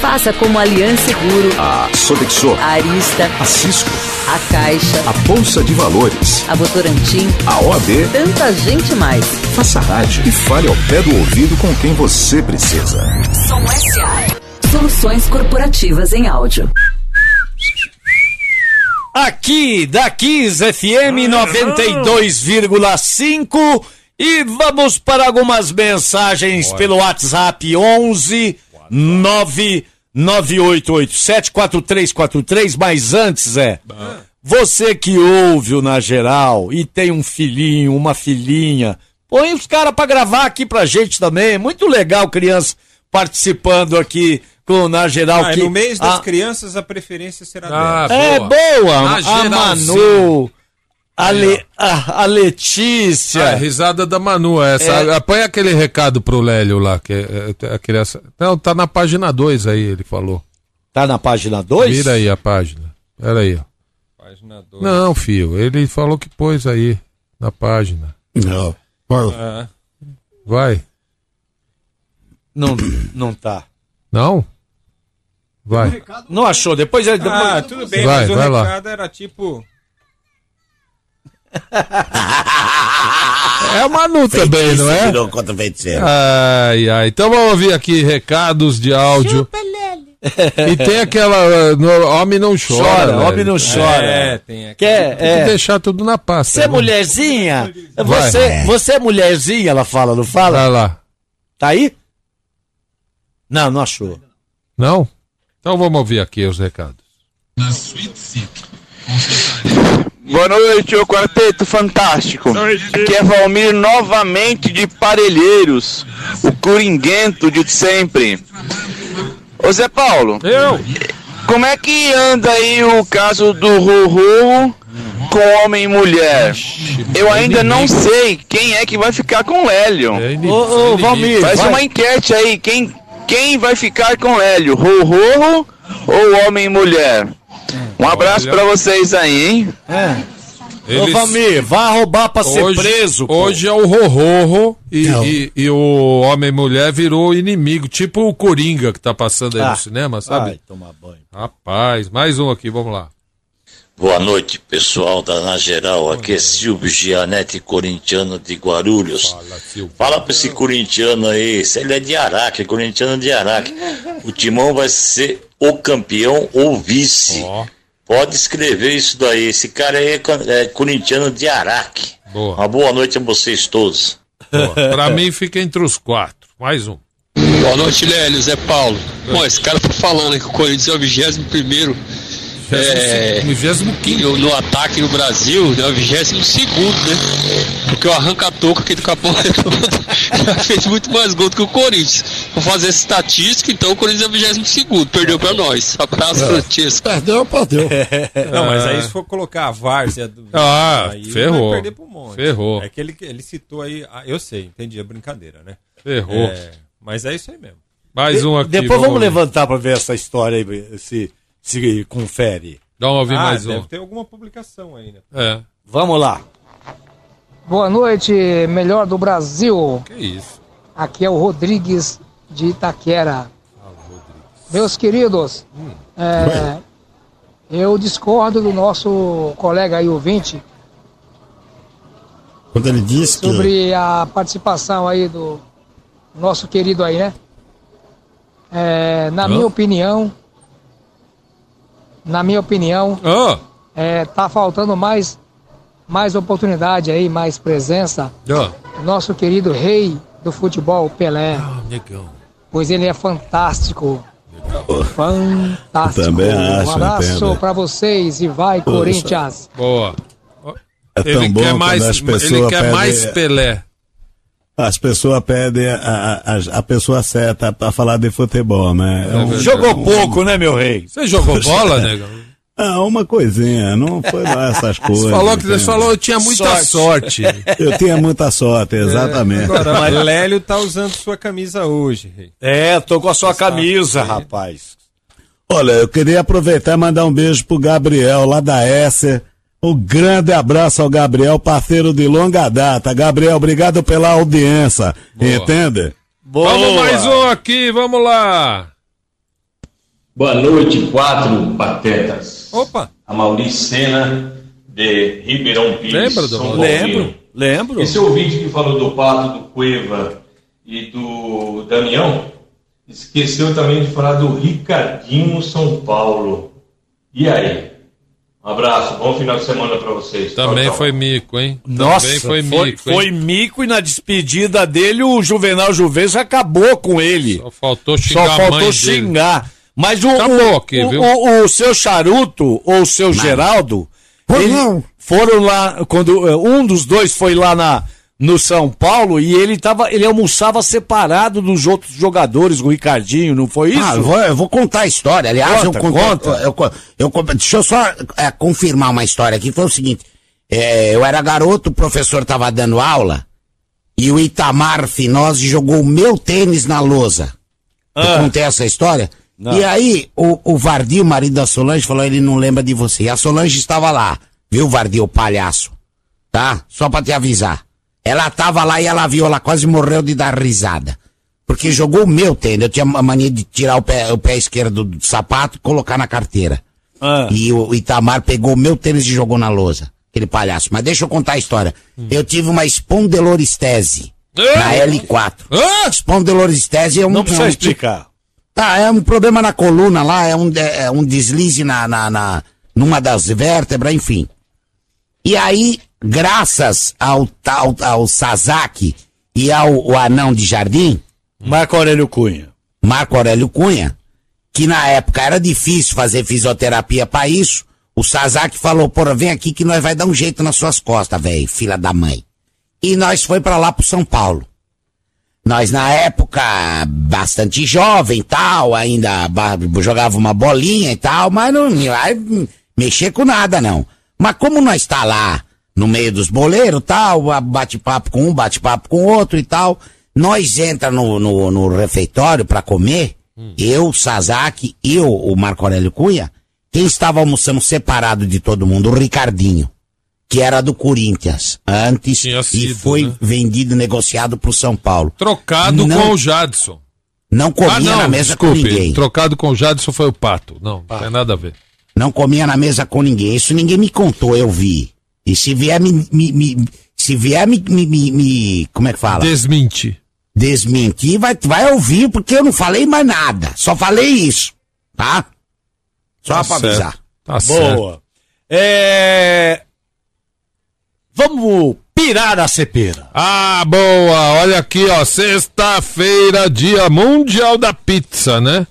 Faça como a Aliança Seguro, A Sodexo, a Arista, a Cisco, a Caixa, a Bolsa de Valores, a Votorantim, a OAB. tanta gente mais. Faça rádio e fale ao pé do ouvido com quem você precisa. Som SA. Soluções corporativas em áudio. Aqui da Kiss FM 92,5 e vamos para algumas mensagens pelo WhatsApp 11 998874343, mas antes é você que ouve o na geral e tem um filhinho, uma filhinha, põe os caras pra gravar aqui pra gente também. Muito legal criança participando aqui com o na geral Ah, que no mês das a- crianças a preferência será Ah, dela. é boa, Na a geralzinha. Manu, a, Le- a, a Letícia. Ah, risada da Manu, essa. É. Põe aquele recado pro Lélio lá, que é, é, a criança. Não, tá na página 2 aí, ele falou. Tá na página 2? Vira aí a página. Pera aí, ó. Página 2. Não, filho, ele falou que pôs aí na página. Não. Ah, Vai. Não, não tá. Não? Vai. Não achou? Depois, depois... Ah, tudo bem, Vai, mas o vai lá. recado era tipo. (laughs) É a Manu também, não é? Virou contra feiticeiro. Ai, ai. Então vamos ouvir aqui recados de áudio. E tem aquela. no- homem não chora. Chora, homem não chora. É, tem aqui. Quer, Tem que é. deixar tudo na pasta. Você é né? mulherzinha? Vai. Você, você é mulherzinha, ela fala, não fala? Vai lá. Tá aí? Não, não achou. Não? Então vamos ouvir aqui os recados. Boa noite, ô quarteto fantástico. Aqui é Valmir novamente de Parelheiros, o coringuento de sempre. Ô Zé Paulo, eu? como é que anda aí o caso do Ruru com homem e mulher? Eu ainda não sei quem é que vai ficar com o Hélio. Ô, ô, Valmir, Faz uma enquete aí, quem, quem vai ficar com o Hélio, Ruru ou homem e mulher? Um abraço pra vocês aí, hein? É. Ô, Eles- Valmir, vai roubar pra ser Hoje- preso. pô. Hoje é o Rororro e, e, e o homem e mulher virou inimigo, tipo o Coringa que tá passando aí Ah. no cinema, sabe? Ai, tomar banho. Rapaz, mais um aqui, vamos lá. Boa noite, pessoal da Na Geral. Aqui é Silvio Gianetti, corintiano de Guarulhos. Fala pra esse corintiano aí, se ele é de Araque, corintiano de Araque. O Timão vai ser o campeão ou vice. Pode escrever isso daí. Esse cara aí é, é corintiano de Araque. Boa. Uma boa noite a vocês todos. Boa. pra mim fica entre os quatro. Mais um. Boa noite, Lélio, Zé Paulo. Bom, esse cara tá falando que o Corinthians é o 21 primeiro é, no, no ataque no Brasil, é o 22 segundo, né? Porque o arranca-toca aqui do Capão (laughs) já fez muito mais gol do que o Corinthians. Vou fazer essa estatística, então o Corinthians é o 22 segundo, perdeu pra nós. Abraço, É. Francesco. Perdeu, perdeu. (laughs) Não, mas aí se for colocar a várzea do. Ah, aí ferrou. Vai perder pro monte. Ferrou. É que ele, ele citou aí. ah, Eu sei, entendi a brincadeira, né? Ferrou. É, mas é isso aí mesmo. Mais um aqui. Depois vamos ver. levantar pra ver essa história aí, se, se confere. Dá uma ouvir ah, mais deve um. ter alguma publicação aí, né? É. Vamos lá. Boa noite, melhor do Brasil. Que isso? Aqui é o Rodrigues de Itaquera. Meus queridos, é, eu discordo do nosso colega aí, ouvinte, Quando ele disse que. sobre a participação aí do nosso querido aí, né? É, na Hã? minha opinião, na minha opinião, Ah, é, tá faltando mais, mais oportunidade aí, mais presença do nosso querido rei do futebol, Pelé. Negão. pois ele é fantástico. Fantástico. Também acho, um abraço pra vocês e vai, Poxa. Corinthians. Boa. É ele bom quer mais, ele quer mais Pelé. As pessoas pedem a, a, a pessoa certa pra falar de futebol, né? É um- Jogou pouco, né, meu rei? Você jogou bola, negão? (laughs) Ah, uma coisinha, não foi lá essas coisas. Você falou que você falou eu tinha muita sorte. (laughs) Eu tinha muita sorte, exatamente. Agora, mas (laughs) Lélio tá usando sua camisa hoje, rei. É, tô com a sua camisa, rapaz. Olha, eu queria aproveitar e mandar um beijo pro Gabriel, lá da Esser. Um grande abraço ao Gabriel, parceiro de longa data. Gabriel, obrigado pela audiência. Entende? Vamos mais um aqui, vamos lá. Boa noite, quatro patetas. Opa! A Maurício Sena, de Ribeirão Pires. Lembra do. Lembro, lembro. Esse ouvinte que falou do Pato, do Cueva e do Damião, esqueceu também de falar do Ricardinho São Paulo. E aí? Um abraço, bom final de semana pra vocês. Tchau, Também tchau. foi mico, hein? Nossa, Também foi foi, mico, foi, hein? mico e na despedida dele o Juvenal Juventus acabou com ele. Só faltou xingar Só a faltou mãe xingar. Mas o, Acabou o, aqui, o, viu? o- o seu Charuto ou o seu Geraldo ele- foram lá quando eh, um dos dois foi lá na no São Paulo e ele tava ele almoçava separado dos outros jogadores, o Ricardinho, não foi isso? Ah, eu vou, eu vou contar a história. Aliás, Conta, eu conto. Eu, eu, eu, eu- deixa eu só é, confirmar uma história aqui. Foi o seguinte: é, eu era garoto, o professor estava dando aula e o Itamar Finose jogou o meu tênis na lousa. Eu Ah. contei essa história? Não. E aí, o, o Vardi, o marido da Solange, falou: ele não lembra de você. E a Solange estava lá, viu, Vardi, o palhaço? Tá? Só pra te avisar. Ela tava lá e ela viu, ela quase morreu de dar risada. Porque jogou o meu tênis. Eu tinha a mania de tirar o pé, o pé esquerdo do sapato e colocar na carteira. Ah. E o Itamar pegou o meu tênis e jogou na lousa. Aquele palhaço. Mas deixa eu contar a história. Eu tive uma espondiloristese na L4. Espondiloristese é um... Não precisa é um explicar. Tá, é um problema na coluna lá, é um, é é um deslize na, na, na- numa das vértebras, enfim. E aí, graças ao, tal ao Sasaki e ao o anão de jardim, Marco Aurélio Cunha. Marco Aurélio Cunha, que na época era difícil fazer fisioterapia pra isso, o Sasaki falou, porra, vem aqui que nós vai dar um jeito nas suas costas, velho, filha da mãe. E nós foi pra lá pro São Paulo. Nós, na época, bastante jovem tal, ainda jogava uma bolinha e tal, mas não vai mexer com nada, não. Mas como nós tá lá, no meio dos boleiros tal, bate-papo com um, bate-papo com outro e tal, nós entra no, no, no refeitório pra comer, eu, o Sasaki e o, Marco Aurélio Cunha, quem estava almoçando separado de todo mundo? O Ricardinho, que era do Corinthians antes e sido, foi né? vendido, negociado pro São Paulo. Trocado Não- com o Jadson. Não comia ah, não, na mesa desculpe, com ninguém. Trocado com o Jadson foi o Pato. Não, não tem nada a ver. Não comia na mesa com ninguém. Isso ninguém me contou, eu vi. E se vier me. me- me- se vier me, me, me- me- Como é que fala? Desmente. Desmentir, vai, vai ouvir, porque eu não falei mais nada. Só falei isso. Tá? Só Tá pra certo. avisar. Tá Boa. É... Vamos pirar na cepera. Ah, boa! Olha aqui, ó, sexta-feira, dia mundial da pizza, né?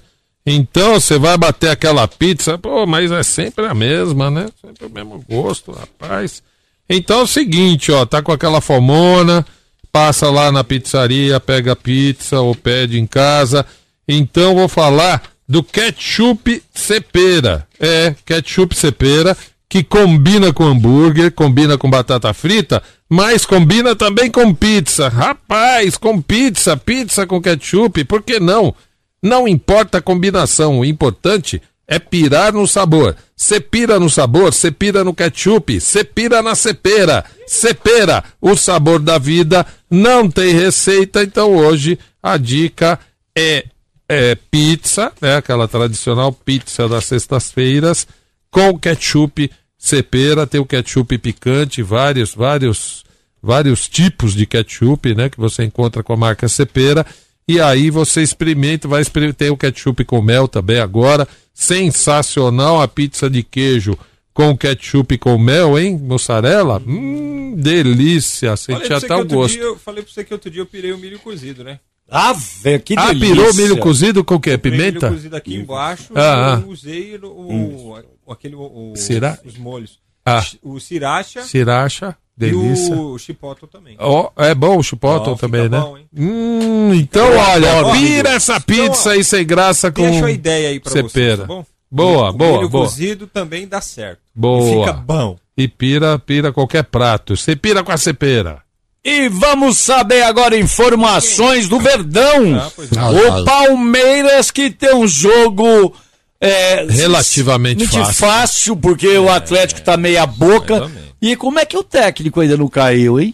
Então você vai bater aquela pizza, pô, mas é sempre a mesma, né? Sempre o mesmo gosto, rapaz. Então é o seguinte, ó, tá com aquela fomona, passa lá na pizzaria, pega pizza ou pede em casa. Então vou falar do ketchup cepera. É, ketchup cepera, que combina com hambúrguer, combina com batata frita, mas combina também com pizza. Rapaz, com pizza, pizza com ketchup, por que não? Não importa a combinação, o importante é pirar no sabor. Você pira no sabor, você pira no ketchup, você pira na cepera. Cepera, o sabor da vida, não tem receita, então hoje a dica é, é pizza, né, aquela tradicional pizza das sextas-feiras, com ketchup cepera, tem o ketchup picante, vários, vários, vários tipos de ketchup, né, que você encontra com a marca cepera. E aí você experimenta, vai experimentar, tem o ketchup com mel também agora, sensacional a pizza de queijo com ketchup com mel, hein? Mussarela? Hum, delícia, Falei senti até o gosto. dia- eu falei pra você que outro dia eu pirei o milho cozido, né? Ah, velho, que Ah, delícia. pirou milho cozido com o quê? Pimenta? milho cozido aqui embaixo, Ah, eu usei o, o- aquele, o, Sira- os molhos. Ah. O sriracha Sriracha, delícia. e o chipotle também. Ó, é bom o chipotle Ó, fica também, né? bom, hein? Hum, então olha, pira milho. essa pizza aí sem graça com Deixa a ideia aí pra vocês, cepera. tá bom? Boa, o boa, boa. cozido também dá certo. Boa. E fica bom. E pira, pira qualquer prato. Você pira com a cepera. E vamos saber agora informações do Verdão. Ah, é. o Palmeiras que tem um jogo é, Relativamente fácil. fácil, porque o Atlético tá meia boca. E como é que o técnico ainda não caiu, hein?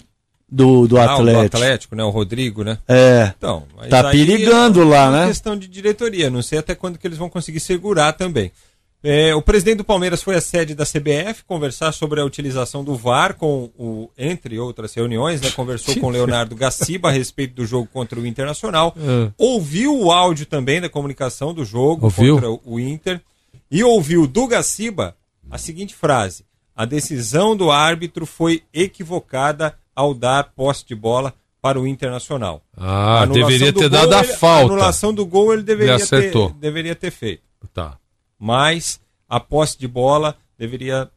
Do, do Ah, Atlético. do Atlético, né? O Rodrigo, né? É. Então, tá perigando é lá, uma né? questão de diretoria. Não sei até quando que eles vão conseguir segurar também. É, o presidente do Palmeiras foi à sede da CBF conversar sobre a utilização do VAR, com o, entre outras reuniões, né? Conversou com o Leonardo Gaciba a respeito do jogo contra o Internacional. É. (laughs) Ouviu o áudio também da comunicação do jogo Ouviu? contra o Inter. E ouviu do Gaciba a seguinte frase: A decisão do árbitro foi equivocada ao dar posse de bola para o Internacional. Ah, A deveria ter gol, dado a ele- falta. anulação do gol ele deveria, ter, deveria ter feito. Tá. Mas a posse de bola deveria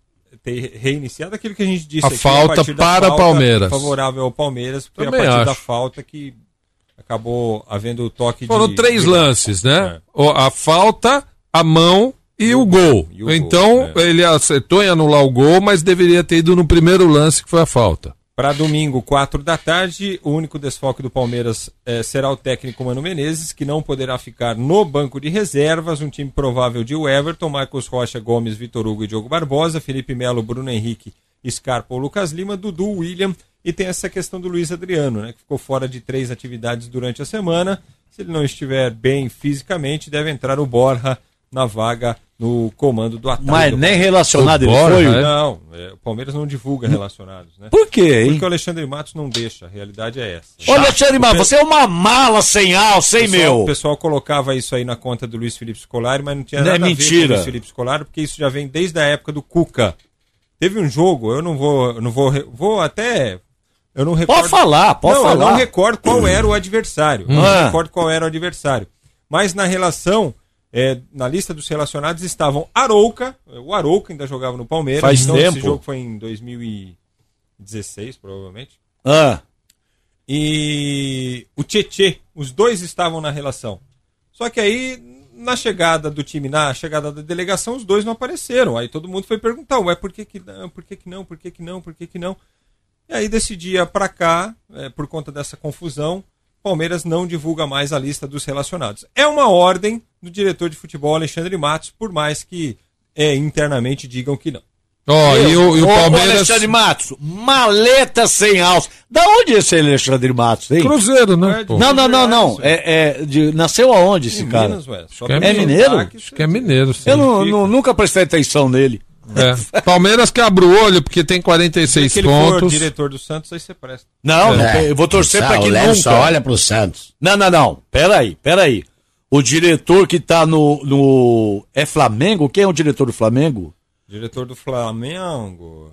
ter reiniciado aquilo que a gente disse A aqui, falta da para falta Palmeiras. Favorável ao Palmeiras, foi Também a partir da acho. falta que acabou havendo o toque Foram de. três de- lances, É. né? O- A falta, a mão e, o gol. e o então, gol, é. ele acertou em anular o gol, mas deveria ter ido no primeiro lance, que foi a falta. Para domingo, 4 da tarde, o único desfoque do Palmeiras eh, será o técnico Mano Menezes, que não poderá ficar no banco de reservas. Um time provável de Everton, Marcos Rocha, Gomes, Vitor Hugo e Diogo Barbosa, Felipe Melo, Bruno Henrique, Scarpa ou Lucas Lima, Dudu, William. E tem essa questão do Luiz Adriano, né, que ficou fora de três atividades durante a semana. Se ele não estiver bem fisicamente, deve entrar o Borja na vaga no comando do ataque. Mas do nem relacionado ele foi? é? Não, é, o Palmeiras não divulga relacionados, né? Por quê, hein? Porque o Alexandre Matos não deixa, a realidade é essa. Olha, Alexandre pe- você é uma mala sem alça, hein, pessoal- meu? O pessoal colocava isso aí na conta do Luiz Felipe Scolari, mas não tinha Não é nada a ver com mentira. o Luiz Felipe Scolari, porque isso já vem desde a época do Cuca. Teve um jogo, eu não vou, eu não vou, vou até eu não recordo. falar, pode não, Eu falar. não recordo qual era o adversário. Hum. Não Ah. recordo qual era o adversário. Mas na relação, é, na lista dos relacionados estavam Arouca, o Arouca ainda jogava no Palmeiras. Faz então tempo. Esse jogo foi em 2016, provavelmente. Ah, E o Tietê, os dois estavam na relação. Só que aí, na chegada do time, na chegada da delegação, os dois não apareceram. Aí todo mundo foi perguntar, ué, por que que não, por que que não, por que que não, por que que não? E aí desse dia pra cá, é, por conta dessa confusão, Palmeiras não divulga mais a lista dos relacionados. É uma ordem do diretor de futebol Alexandre Matos, por mais que é, internamente digam que não. Ó, e o, e o Palmeiras. Alexandre Matos, maleta sem alça. Da onde é esse Alexandre Matos, hein? Cruzeiro, né? pô? Não, não, não, não. É, é de- nasceu aonde esse Em cara? Minas, ué. Só que é é mineiro? Acho que é mineiro, sim. Eu não- não- nunca prestei atenção nele. É. (laughs) Palmeiras que abre o olho, porque tem 46 Se ele for pontos. diretor do Santos, aí você presta. Não, É. eu vou torcer pra que o nunca. só olha pro Santos. Não, não, não. Peraí, peraí. O diretor que tá no, no. É Flamengo? Quem é o diretor do Flamengo? Diretor do Flamengo.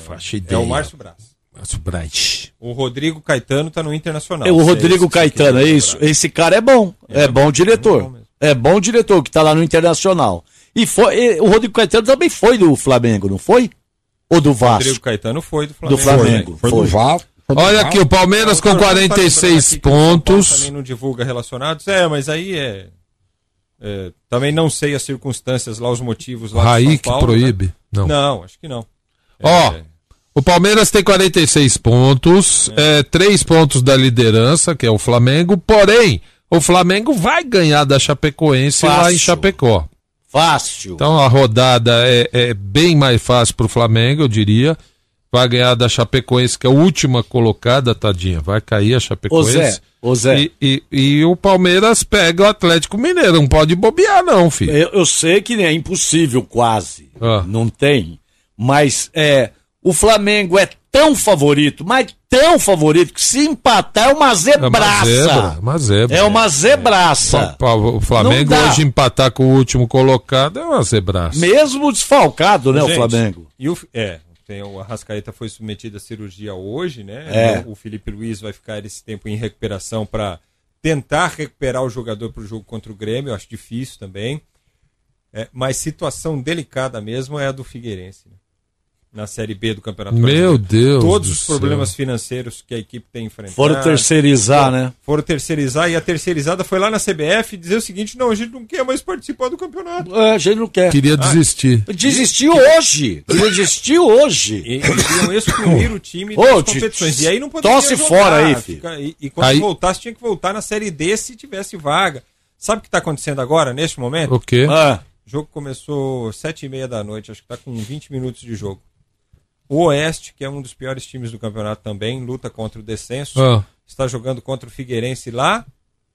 faço é o Márcio Braz. Márcio Braz. O Rodrigo Caetano tá no Internacional. É o Se Rodrigo você Caetano, é quiser isso. lembrar. Esse cara é bom. É, bom diretor. É bom diretor que tá lá no Internacional. E foi, e o Rodrigo Caetano também foi do Flamengo, não foi? Ou do Vasco? Rodrigo Caetano foi do Flamengo. Do Flamengo. Foi. Foi. Olha aqui, o Palmeiras com Só pra lembrar 46 aqui que o São Paulo pontos. Também não divulga relacionados. É, mas aí é. é, também não sei as circunstâncias lá, os motivos lá. Raí que Paulo, proíbe? né? Não. Não, acho que não. Ó, o Palmeiras tem 46 pontos, é. três pontos da liderança, que é o Flamengo, porém, o Flamengo vai ganhar da Chapecoense lá em Fácil. Chapecó. Fácil. Então a rodada é, é bem mais fácil pro Flamengo, eu diria. Vai ganhar da Chapecoense, que é a última colocada, tadinha. Vai cair a Chapecoense. Ô Zé, Zé. E, e, e o Palmeiras pega o Atlético Mineiro. Não pode bobear, não, filho. Eu, eu sei que é impossível, quase. Ah. Não tem. Mas é, o Flamengo é tão favorito, mas tão favorito, que se empatar é uma É uma zebraça. zebra, uma zebra. É uma zebraça. Pa- O Flamengo hoje empatar com o último colocado é uma zebraça. Mesmo desfalcado, né, o Gente, Flamengo? E o, é, tem, o Arrascaeta foi submetido à cirurgia hoje, né? É. O, Felipe Luiz vai ficar esse tempo em recuperação para tentar recuperar o jogador para o jogo contra o Grêmio. Eu acho difícil também. É, mas situação delicada mesmo é a do Figueirense. né? Na Série B do Campeonato Meu Brasileiro. Deus Todos do os céu. problemas financeiros que a equipe tem enfrentado. Foram terceirizar, né? Foram terceirizar e a terceirizada foi lá na CBF dizer o seguinte: não, a gente não quer mais participar do campeonato. É, a gente não quer. Queria desistir. Desistiu hoje. Desistiu hoje. E eles iam excluir o time das competições. E aí não poderia tosse jogar, fora aí, filho. fica- E, e quando Aí- voltasse, tinha que voltar na Série D se tivesse vaga. Sabe o que está acontecendo agora, neste momento? O quê? Ah, O jogo começou sete e meia da noite, acho que está com 20 minutos de jogo. O Oeste, que é um dos piores times do campeonato também, luta contra o descenso, Ah. está jogando contra o Figueirense lá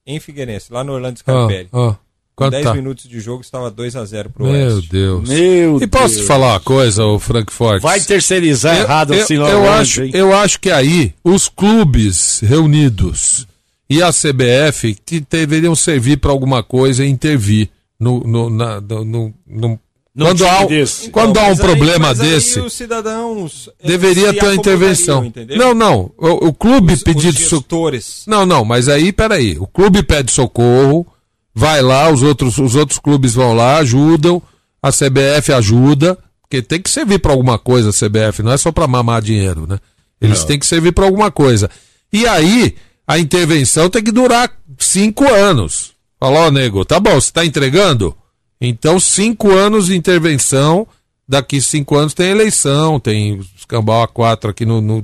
em Figueirense, lá no Orlando Scarpelli. ah. Com Quanto 10 tá? minutos de jogo estava 2 a 0 pro Meu Oeste. Deus. Meu e posso Deus. te falar uma coisa, o Frankfurt? Vai terceirizar eu, errado eu, assim eu, Orlando, acho, hein? eu acho que aí os clubes reunidos e a CBF que deveriam servir para alguma coisa e intervir no, no, na- no, no- no- Num quando há, desse. quando Então, há um problema mas aí desse os cidadãos deveria ter uma intervenção. entendeu? Não, não. O, o clube Os- pedir os so- gestores. Não, não, mas aí, peraí. O clube pede socorro, vai lá, os outros, os outros clubes vão lá, ajudam, a CBF ajuda, porque tem que servir para alguma coisa a CBF, não é só para mamar dinheiro, né? Eles Não. têm que servir para alguma coisa. E aí, a intervenção tem que durar cinco anos. Fala, ó, nego, tá bom, você tá entregando? Então, cinco anos de intervenção, daqui cinco anos tem eleição, tem os cambau a quatro aqui no, no-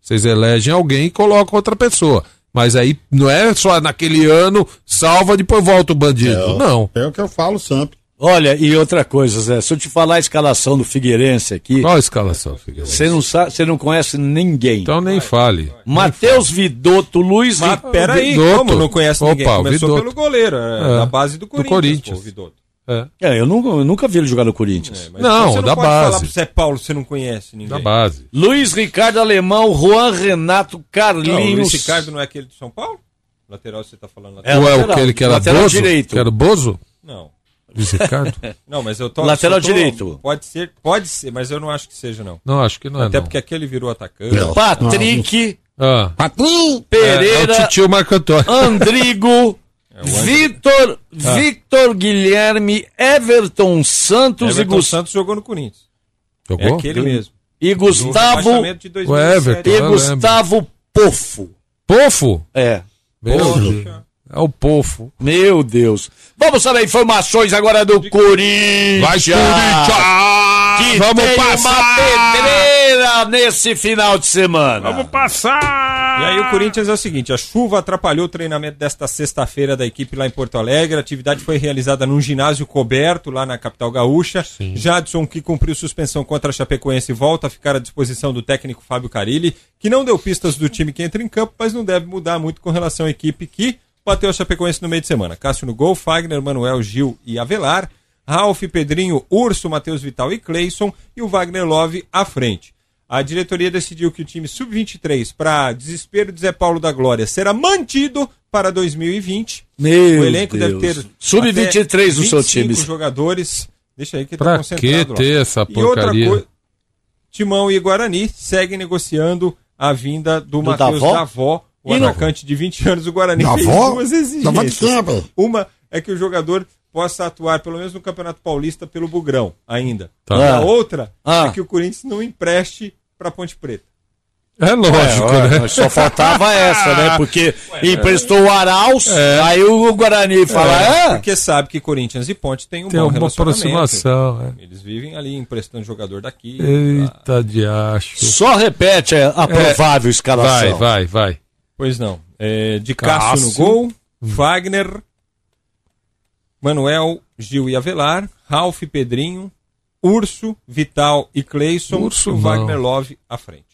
Vocês elegem alguém e colocam outra pessoa. Mas aí não é só naquele ano, salva, depois volta o bandido. não. É o que eu falo sempre. Olha, e outra coisa, Zé, se eu te falar a escalação do Figueirense aqui. Qual a escalação, Figueirense? Você não sabe, você não conhece ninguém. Então nem fale. Matheus Vidotto, Luiz Mas Ri- peraí, Vidotto. como não conhece ninguém? Opa, o Começou Vidotto. pelo goleiro, é, É, da base do do Corinthians. Corinthians. pô, o Vidotto. É. É, eu nunca, eu nunca vi ele jogar no Corinthians. Mas Não, você da pode falar base. pro Zé Paulo você não conhece ninguém. Da base. Luiz Ricardo Alemão, Juan Renato, Não, o Carlinhos. Luiz Ricardo não é aquele do São Paulo? Lateral você tá falando É, lateral? Ou é aquele que era lateral Bozo? direito. Que era o Bozo? Não. Luiz Ricardo? (laughs) Não, mas eu tô. Lateral tô- direito. Pode ser, pode ser, mas eu não acho que seja, não. Não, acho que não é. Até não. porque aquele virou atacante. Patrick, Ah. Patrick, É, é Pereira, o Titio Marco Antônio. Andrigo, É, (laughs) Vitor, Ah. Victor Guilherme, Everton Santos Everton e, Gus- Santos jogou no Corinthians. É Jogou? aquele mesmo. e Gustavo de O 2007. Everton. e Gustavo Pofo. Pofo? É. Deus. É o Pofo. Meu Deus. Vamos saber informações agora do Corinthians. Vai, Corinthians! Que Vamos tem passar! uma pedreira nesse final de semana. Vamos passar! E aí o Corinthians é o seguinte, a chuva atrapalhou o treinamento desta sexta-feira da equipe lá em Porto Alegre. A atividade foi realizada num ginásio coberto lá na capital gaúcha. Jadson, que cumpriu suspensão contra a Chapecoense, volta a ficar à disposição do técnico Fábio Carilli, que não deu pistas do time que entra em campo, mas não deve mudar muito com relação à equipe que bateu a Chapecoense no meio de semana. Cássio no gol, Fagner, Manuel, Gil e Avelar. Ralf, Pedrinho, Urso, Matheus Vital e Cleison e o Wagner Love à frente. A diretoria decidiu que o time sub-23, para desespero de Zé Paulo da Glória, será mantido para 2020. Meu o elenco Deus. deve ter Sub-23 do seu 25 time. jogadores. Deixa aí que Pra tá concentrado que lá. ter essa E outra porcaria? coisa, Timão e Guarani seguem negociando a vinda do, Do Matheus Davó? O E não- atacante de 20 anos. O Guarani Davó? fez duas exigências. Uma é que o jogador possa atuar, pelo menos no Campeonato Paulista, pelo Bugrão, ainda. Tá. E a Ah. outra Ah. é que o Corinthians não empreste para Ponte Preta. É lógico, É, né? mas Só faltava essa, né? (laughs) Porque emprestou o Arauz, aí o Guarani fala, é, Porque sabe que Corinthians e Ponte têm um Tem bom uma aproximação. é. Eles vivem ali emprestando jogador daqui. Eita de acho. só repete a provável escalação. Vai, vai, vai. Pois não. É, de Cássio, no Cássio. gol, Wagner, Manuel, Gil e Avelar, Ralf e Pedrinho, Urso, Vital e Cleison, Urso e o não. Wagner Love à frente.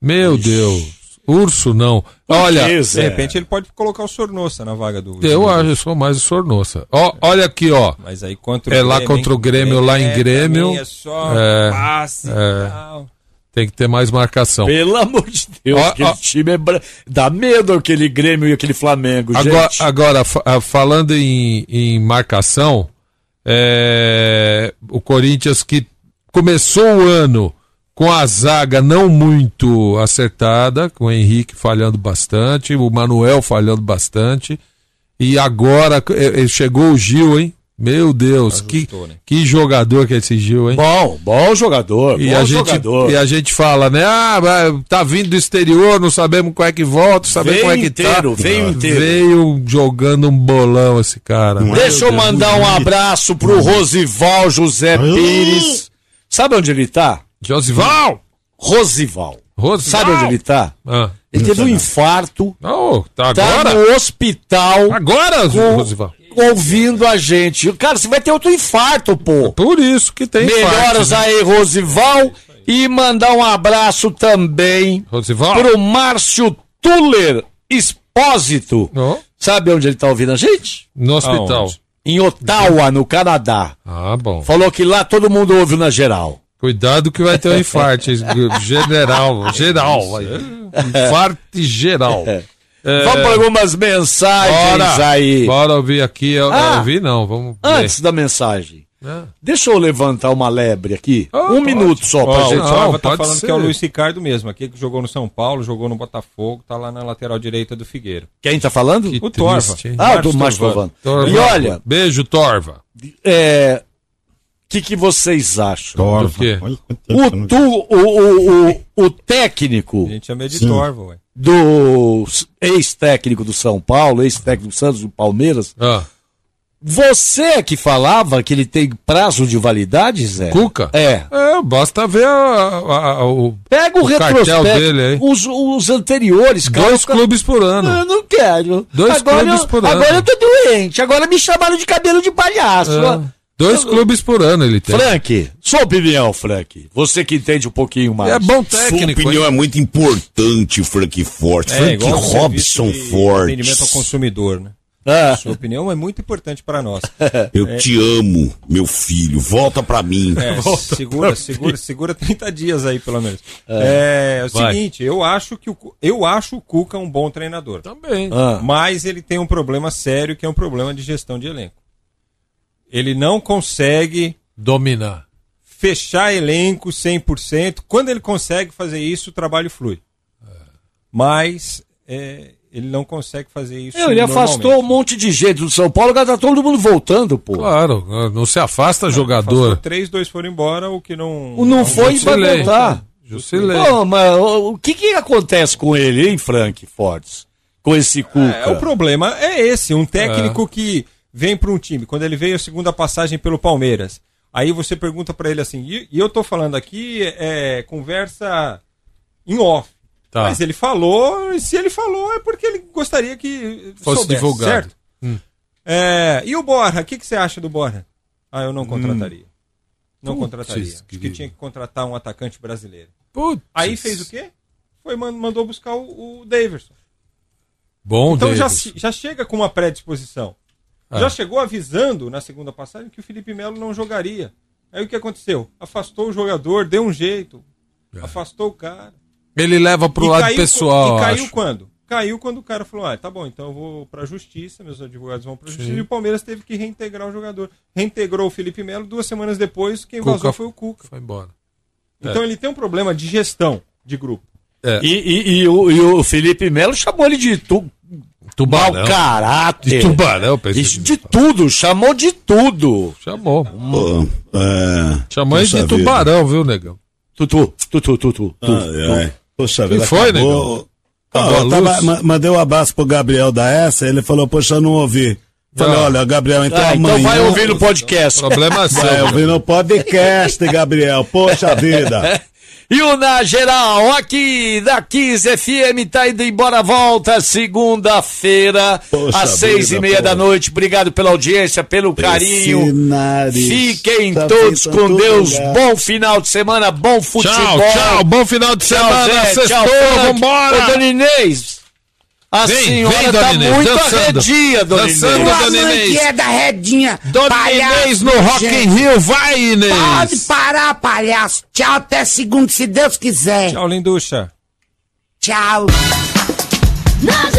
Meu Deus. Urso não. Olha, De repente ele pode colocar o Sornossa na vaga do. eu acho que sou mais o Sornossa. Ó, olha aqui, ó. Mas aí contra o É lá Grêmio, contra o hein? Grêmio, lá em É, Grêmio. É só É, passe e é. tal. Tem que ter mais marcação. Pelo amor de Deus, Ó, aquele ó. time é bra... dá medo aquele Grêmio e aquele Flamengo, Agora, gente. agora ah, falando em, em marcação, é, o Corinthians que começou o ano com a zaga não muito acertada, com o Henrique falhando bastante, o Manuel falhando bastante, e agora eh, eh, chegou o Gil, hein? Meu Deus, que, que jogador que é esse Gil, hein? Bom, bom jogador, E bom a, gente, jogador. e a gente fala, né? Ah, tá vindo do exterior, não sabemos como é que volta, sabemos como é que inteiro, tá. veio inteiro. Veio jogando um bolão esse cara. Deixa eu mandar um abraço pro Rosival José Pires. Sabe onde ele tá? Josival! Rosival. Rosival! Sabe onde ele tá? Ah. Ele teve um infarto. Oh, tá Tá agora? no hospital. Agora, com- Rosival? Ouvindo a gente. Cara, você vai ter outro infarto, pô. Por isso que tem Melhoras infarto, né? aí, Rosival. E mandar um abraço também Rosival. pro Márcio Tuller Expósito. Sabe onde ele tá ouvindo a gente? No hospital. Aonde? Em Ottawa, no Canadá. Ah, bom. Falou que lá todo mundo ouve na geral. Cuidado que vai ter um (laughs) infarto. general, geral. Infarto geral. É, Vamos para algumas mensagens bora, aí. Bora ouvir aqui. Eu, Ah, eu ouvi não, vamos. Antes da mensagem. É. Deixa eu levantar uma lebre aqui. um minuto só pra Ó, gente. o Torva tá pode falando ser. que é o Luiz Ricardo mesmo, aqui que jogou no São Paulo, jogou no Botafogo, tá lá na lateral direita do Figueiro. Quem tá falando? o Torva. triste, hein? Ah, Márcio do Márcio Torvano. Torvano. E olha, Beijo, Torva. é. O que, que vocês acham? Do quê? O, tu, o, o, o, o técnico A gente chama ele de Sim. Torva, ué. do ex-técnico do São Paulo, ex-técnico do Santos, do Palmeiras, Ah. você que falava que ele tem prazo de validade, Zé? Cuca? É. É, basta ver a- a- a- o, Pega o, o retrospecto, dele aí. os, os anteriores, cara. Dois clubes por ano. Eu não quero. Dois agora clubes eu, por ano. Agora eu tô doente. Agora me chamaram de cabelo de palhaço. É. Dois clubes por ano ele tem. Frank, sua opinião, Frank. Você que entende um pouquinho mais. É bom Sua técnico. opinião hein? é muito importante, Frank Forte. Frank igual o Robson de Forte. Atendimento ao consumidor, né? Ah. Sua opinião é muito importante para nós. (laughs) Eu É, te amo, meu filho. Volta pra mim. É, Volta segura, pra segura, mim. segura 30 dias aí, pelo menos. É, é o Vai. seguinte, eu acho que o, eu acho o Cuca um bom treinador. Também. Ah. Mas ele tem um problema sério, que é um problema de gestão de elenco. Ele não consegue Dominar. fechar elenco 100%. Quando ele consegue fazer isso, o trabalho flui. Mas é, ele não consegue fazer isso. Ele afastou um monte de gente do São Paulo, agora tá todo mundo voltando, pô. Claro, não se afasta Afastou jogador. três, dois foram embora, o que não. O não foi e vai voltar. Jusilei. Pô, mas o, que que acontece com ele, hein, Frank Fortes? Com esse Cuca? É, o problema é esse, um técnico que vem para um time, quando ele veio a segunda passagem pelo Palmeiras, aí você pergunta para ele assim, e, e eu tô falando aqui é conversa em off. Tá. Mas ele falou, e se ele falou é porque ele gostaria que Fosse soubesse, divulgado. certo? Hum. É, e o Borra, o que, que você acha do Borra? Ah, eu não contrataria. Não Putz, contrataria. Acho que tinha que contratar um atacante brasileiro. Putz. Aí fez o quê? Foi man- mandou buscar o, o Daverson. Bom, Então já, já chega com uma predisposição. Ah. Já chegou avisando na segunda passagem que o Felipe Melo não jogaria. Aí o que aconteceu? Afastou o jogador, deu um jeito. Afastou o cara. Ele leva pro E lado caiu- pessoal, E caiu acho. quando? Caiu quando o cara falou: ah, tá bom, então eu vou pra justiça, meus advogados vão pra justiça. Sim. E o Palmeiras teve que reintegrar o jogador. Reintegrou o Felipe Melo, duas semanas depois, quem Cuca vazou foi o Cuca. Foi embora. Então É. ele tem um problema de gestão de grupo. É. E, e- e o, e o Felipe Melo chamou ele de tu, Tubarão. mau caráter. De tubarão, pensei Isso, de tudo, chamou de tudo. Chamou. É, Chamou ele puxa de vida. tubarão, viu, negão? Tutu, tutu, tutu. Ai, ai. Poxa Que vida, foi, acabou. Ah, eu tava- mandei um abraço pro Gabriel da essa, ele falou, poxa, eu não ouvi. Falei, Ah. olha, Gabriel, então Ah, então amanhã... vai ouvir no podcast. Problema seu. Vai ouvir no podcast, Gabriel, poxa (laughs) vida. E o Na Geral, aqui da 15 FM, tá indo embora, volta segunda-feira, às seis vida, e meia pô. da noite. Obrigado pela audiência, pelo carinho. Esse nariz Fiquem tá todos em com Deus. lugar. Bom final de semana, bom futebol. Tchau, tchau. Bom final de Tchau, semana. Zé, Sextou, tchau, vambora. Ô, Dona Inês, a Vem, senhora vem, tá Inês, muito dançando. arredia, Dona Dançando, Inês. Dona Inês. que é da redinha. Dona palhaço, Inês no Rock in. Rio, vai, Inês. Pode parar, palhaço. Tchau, até segundo, se Deus quiser. Tchau, linducha. Tchau. Na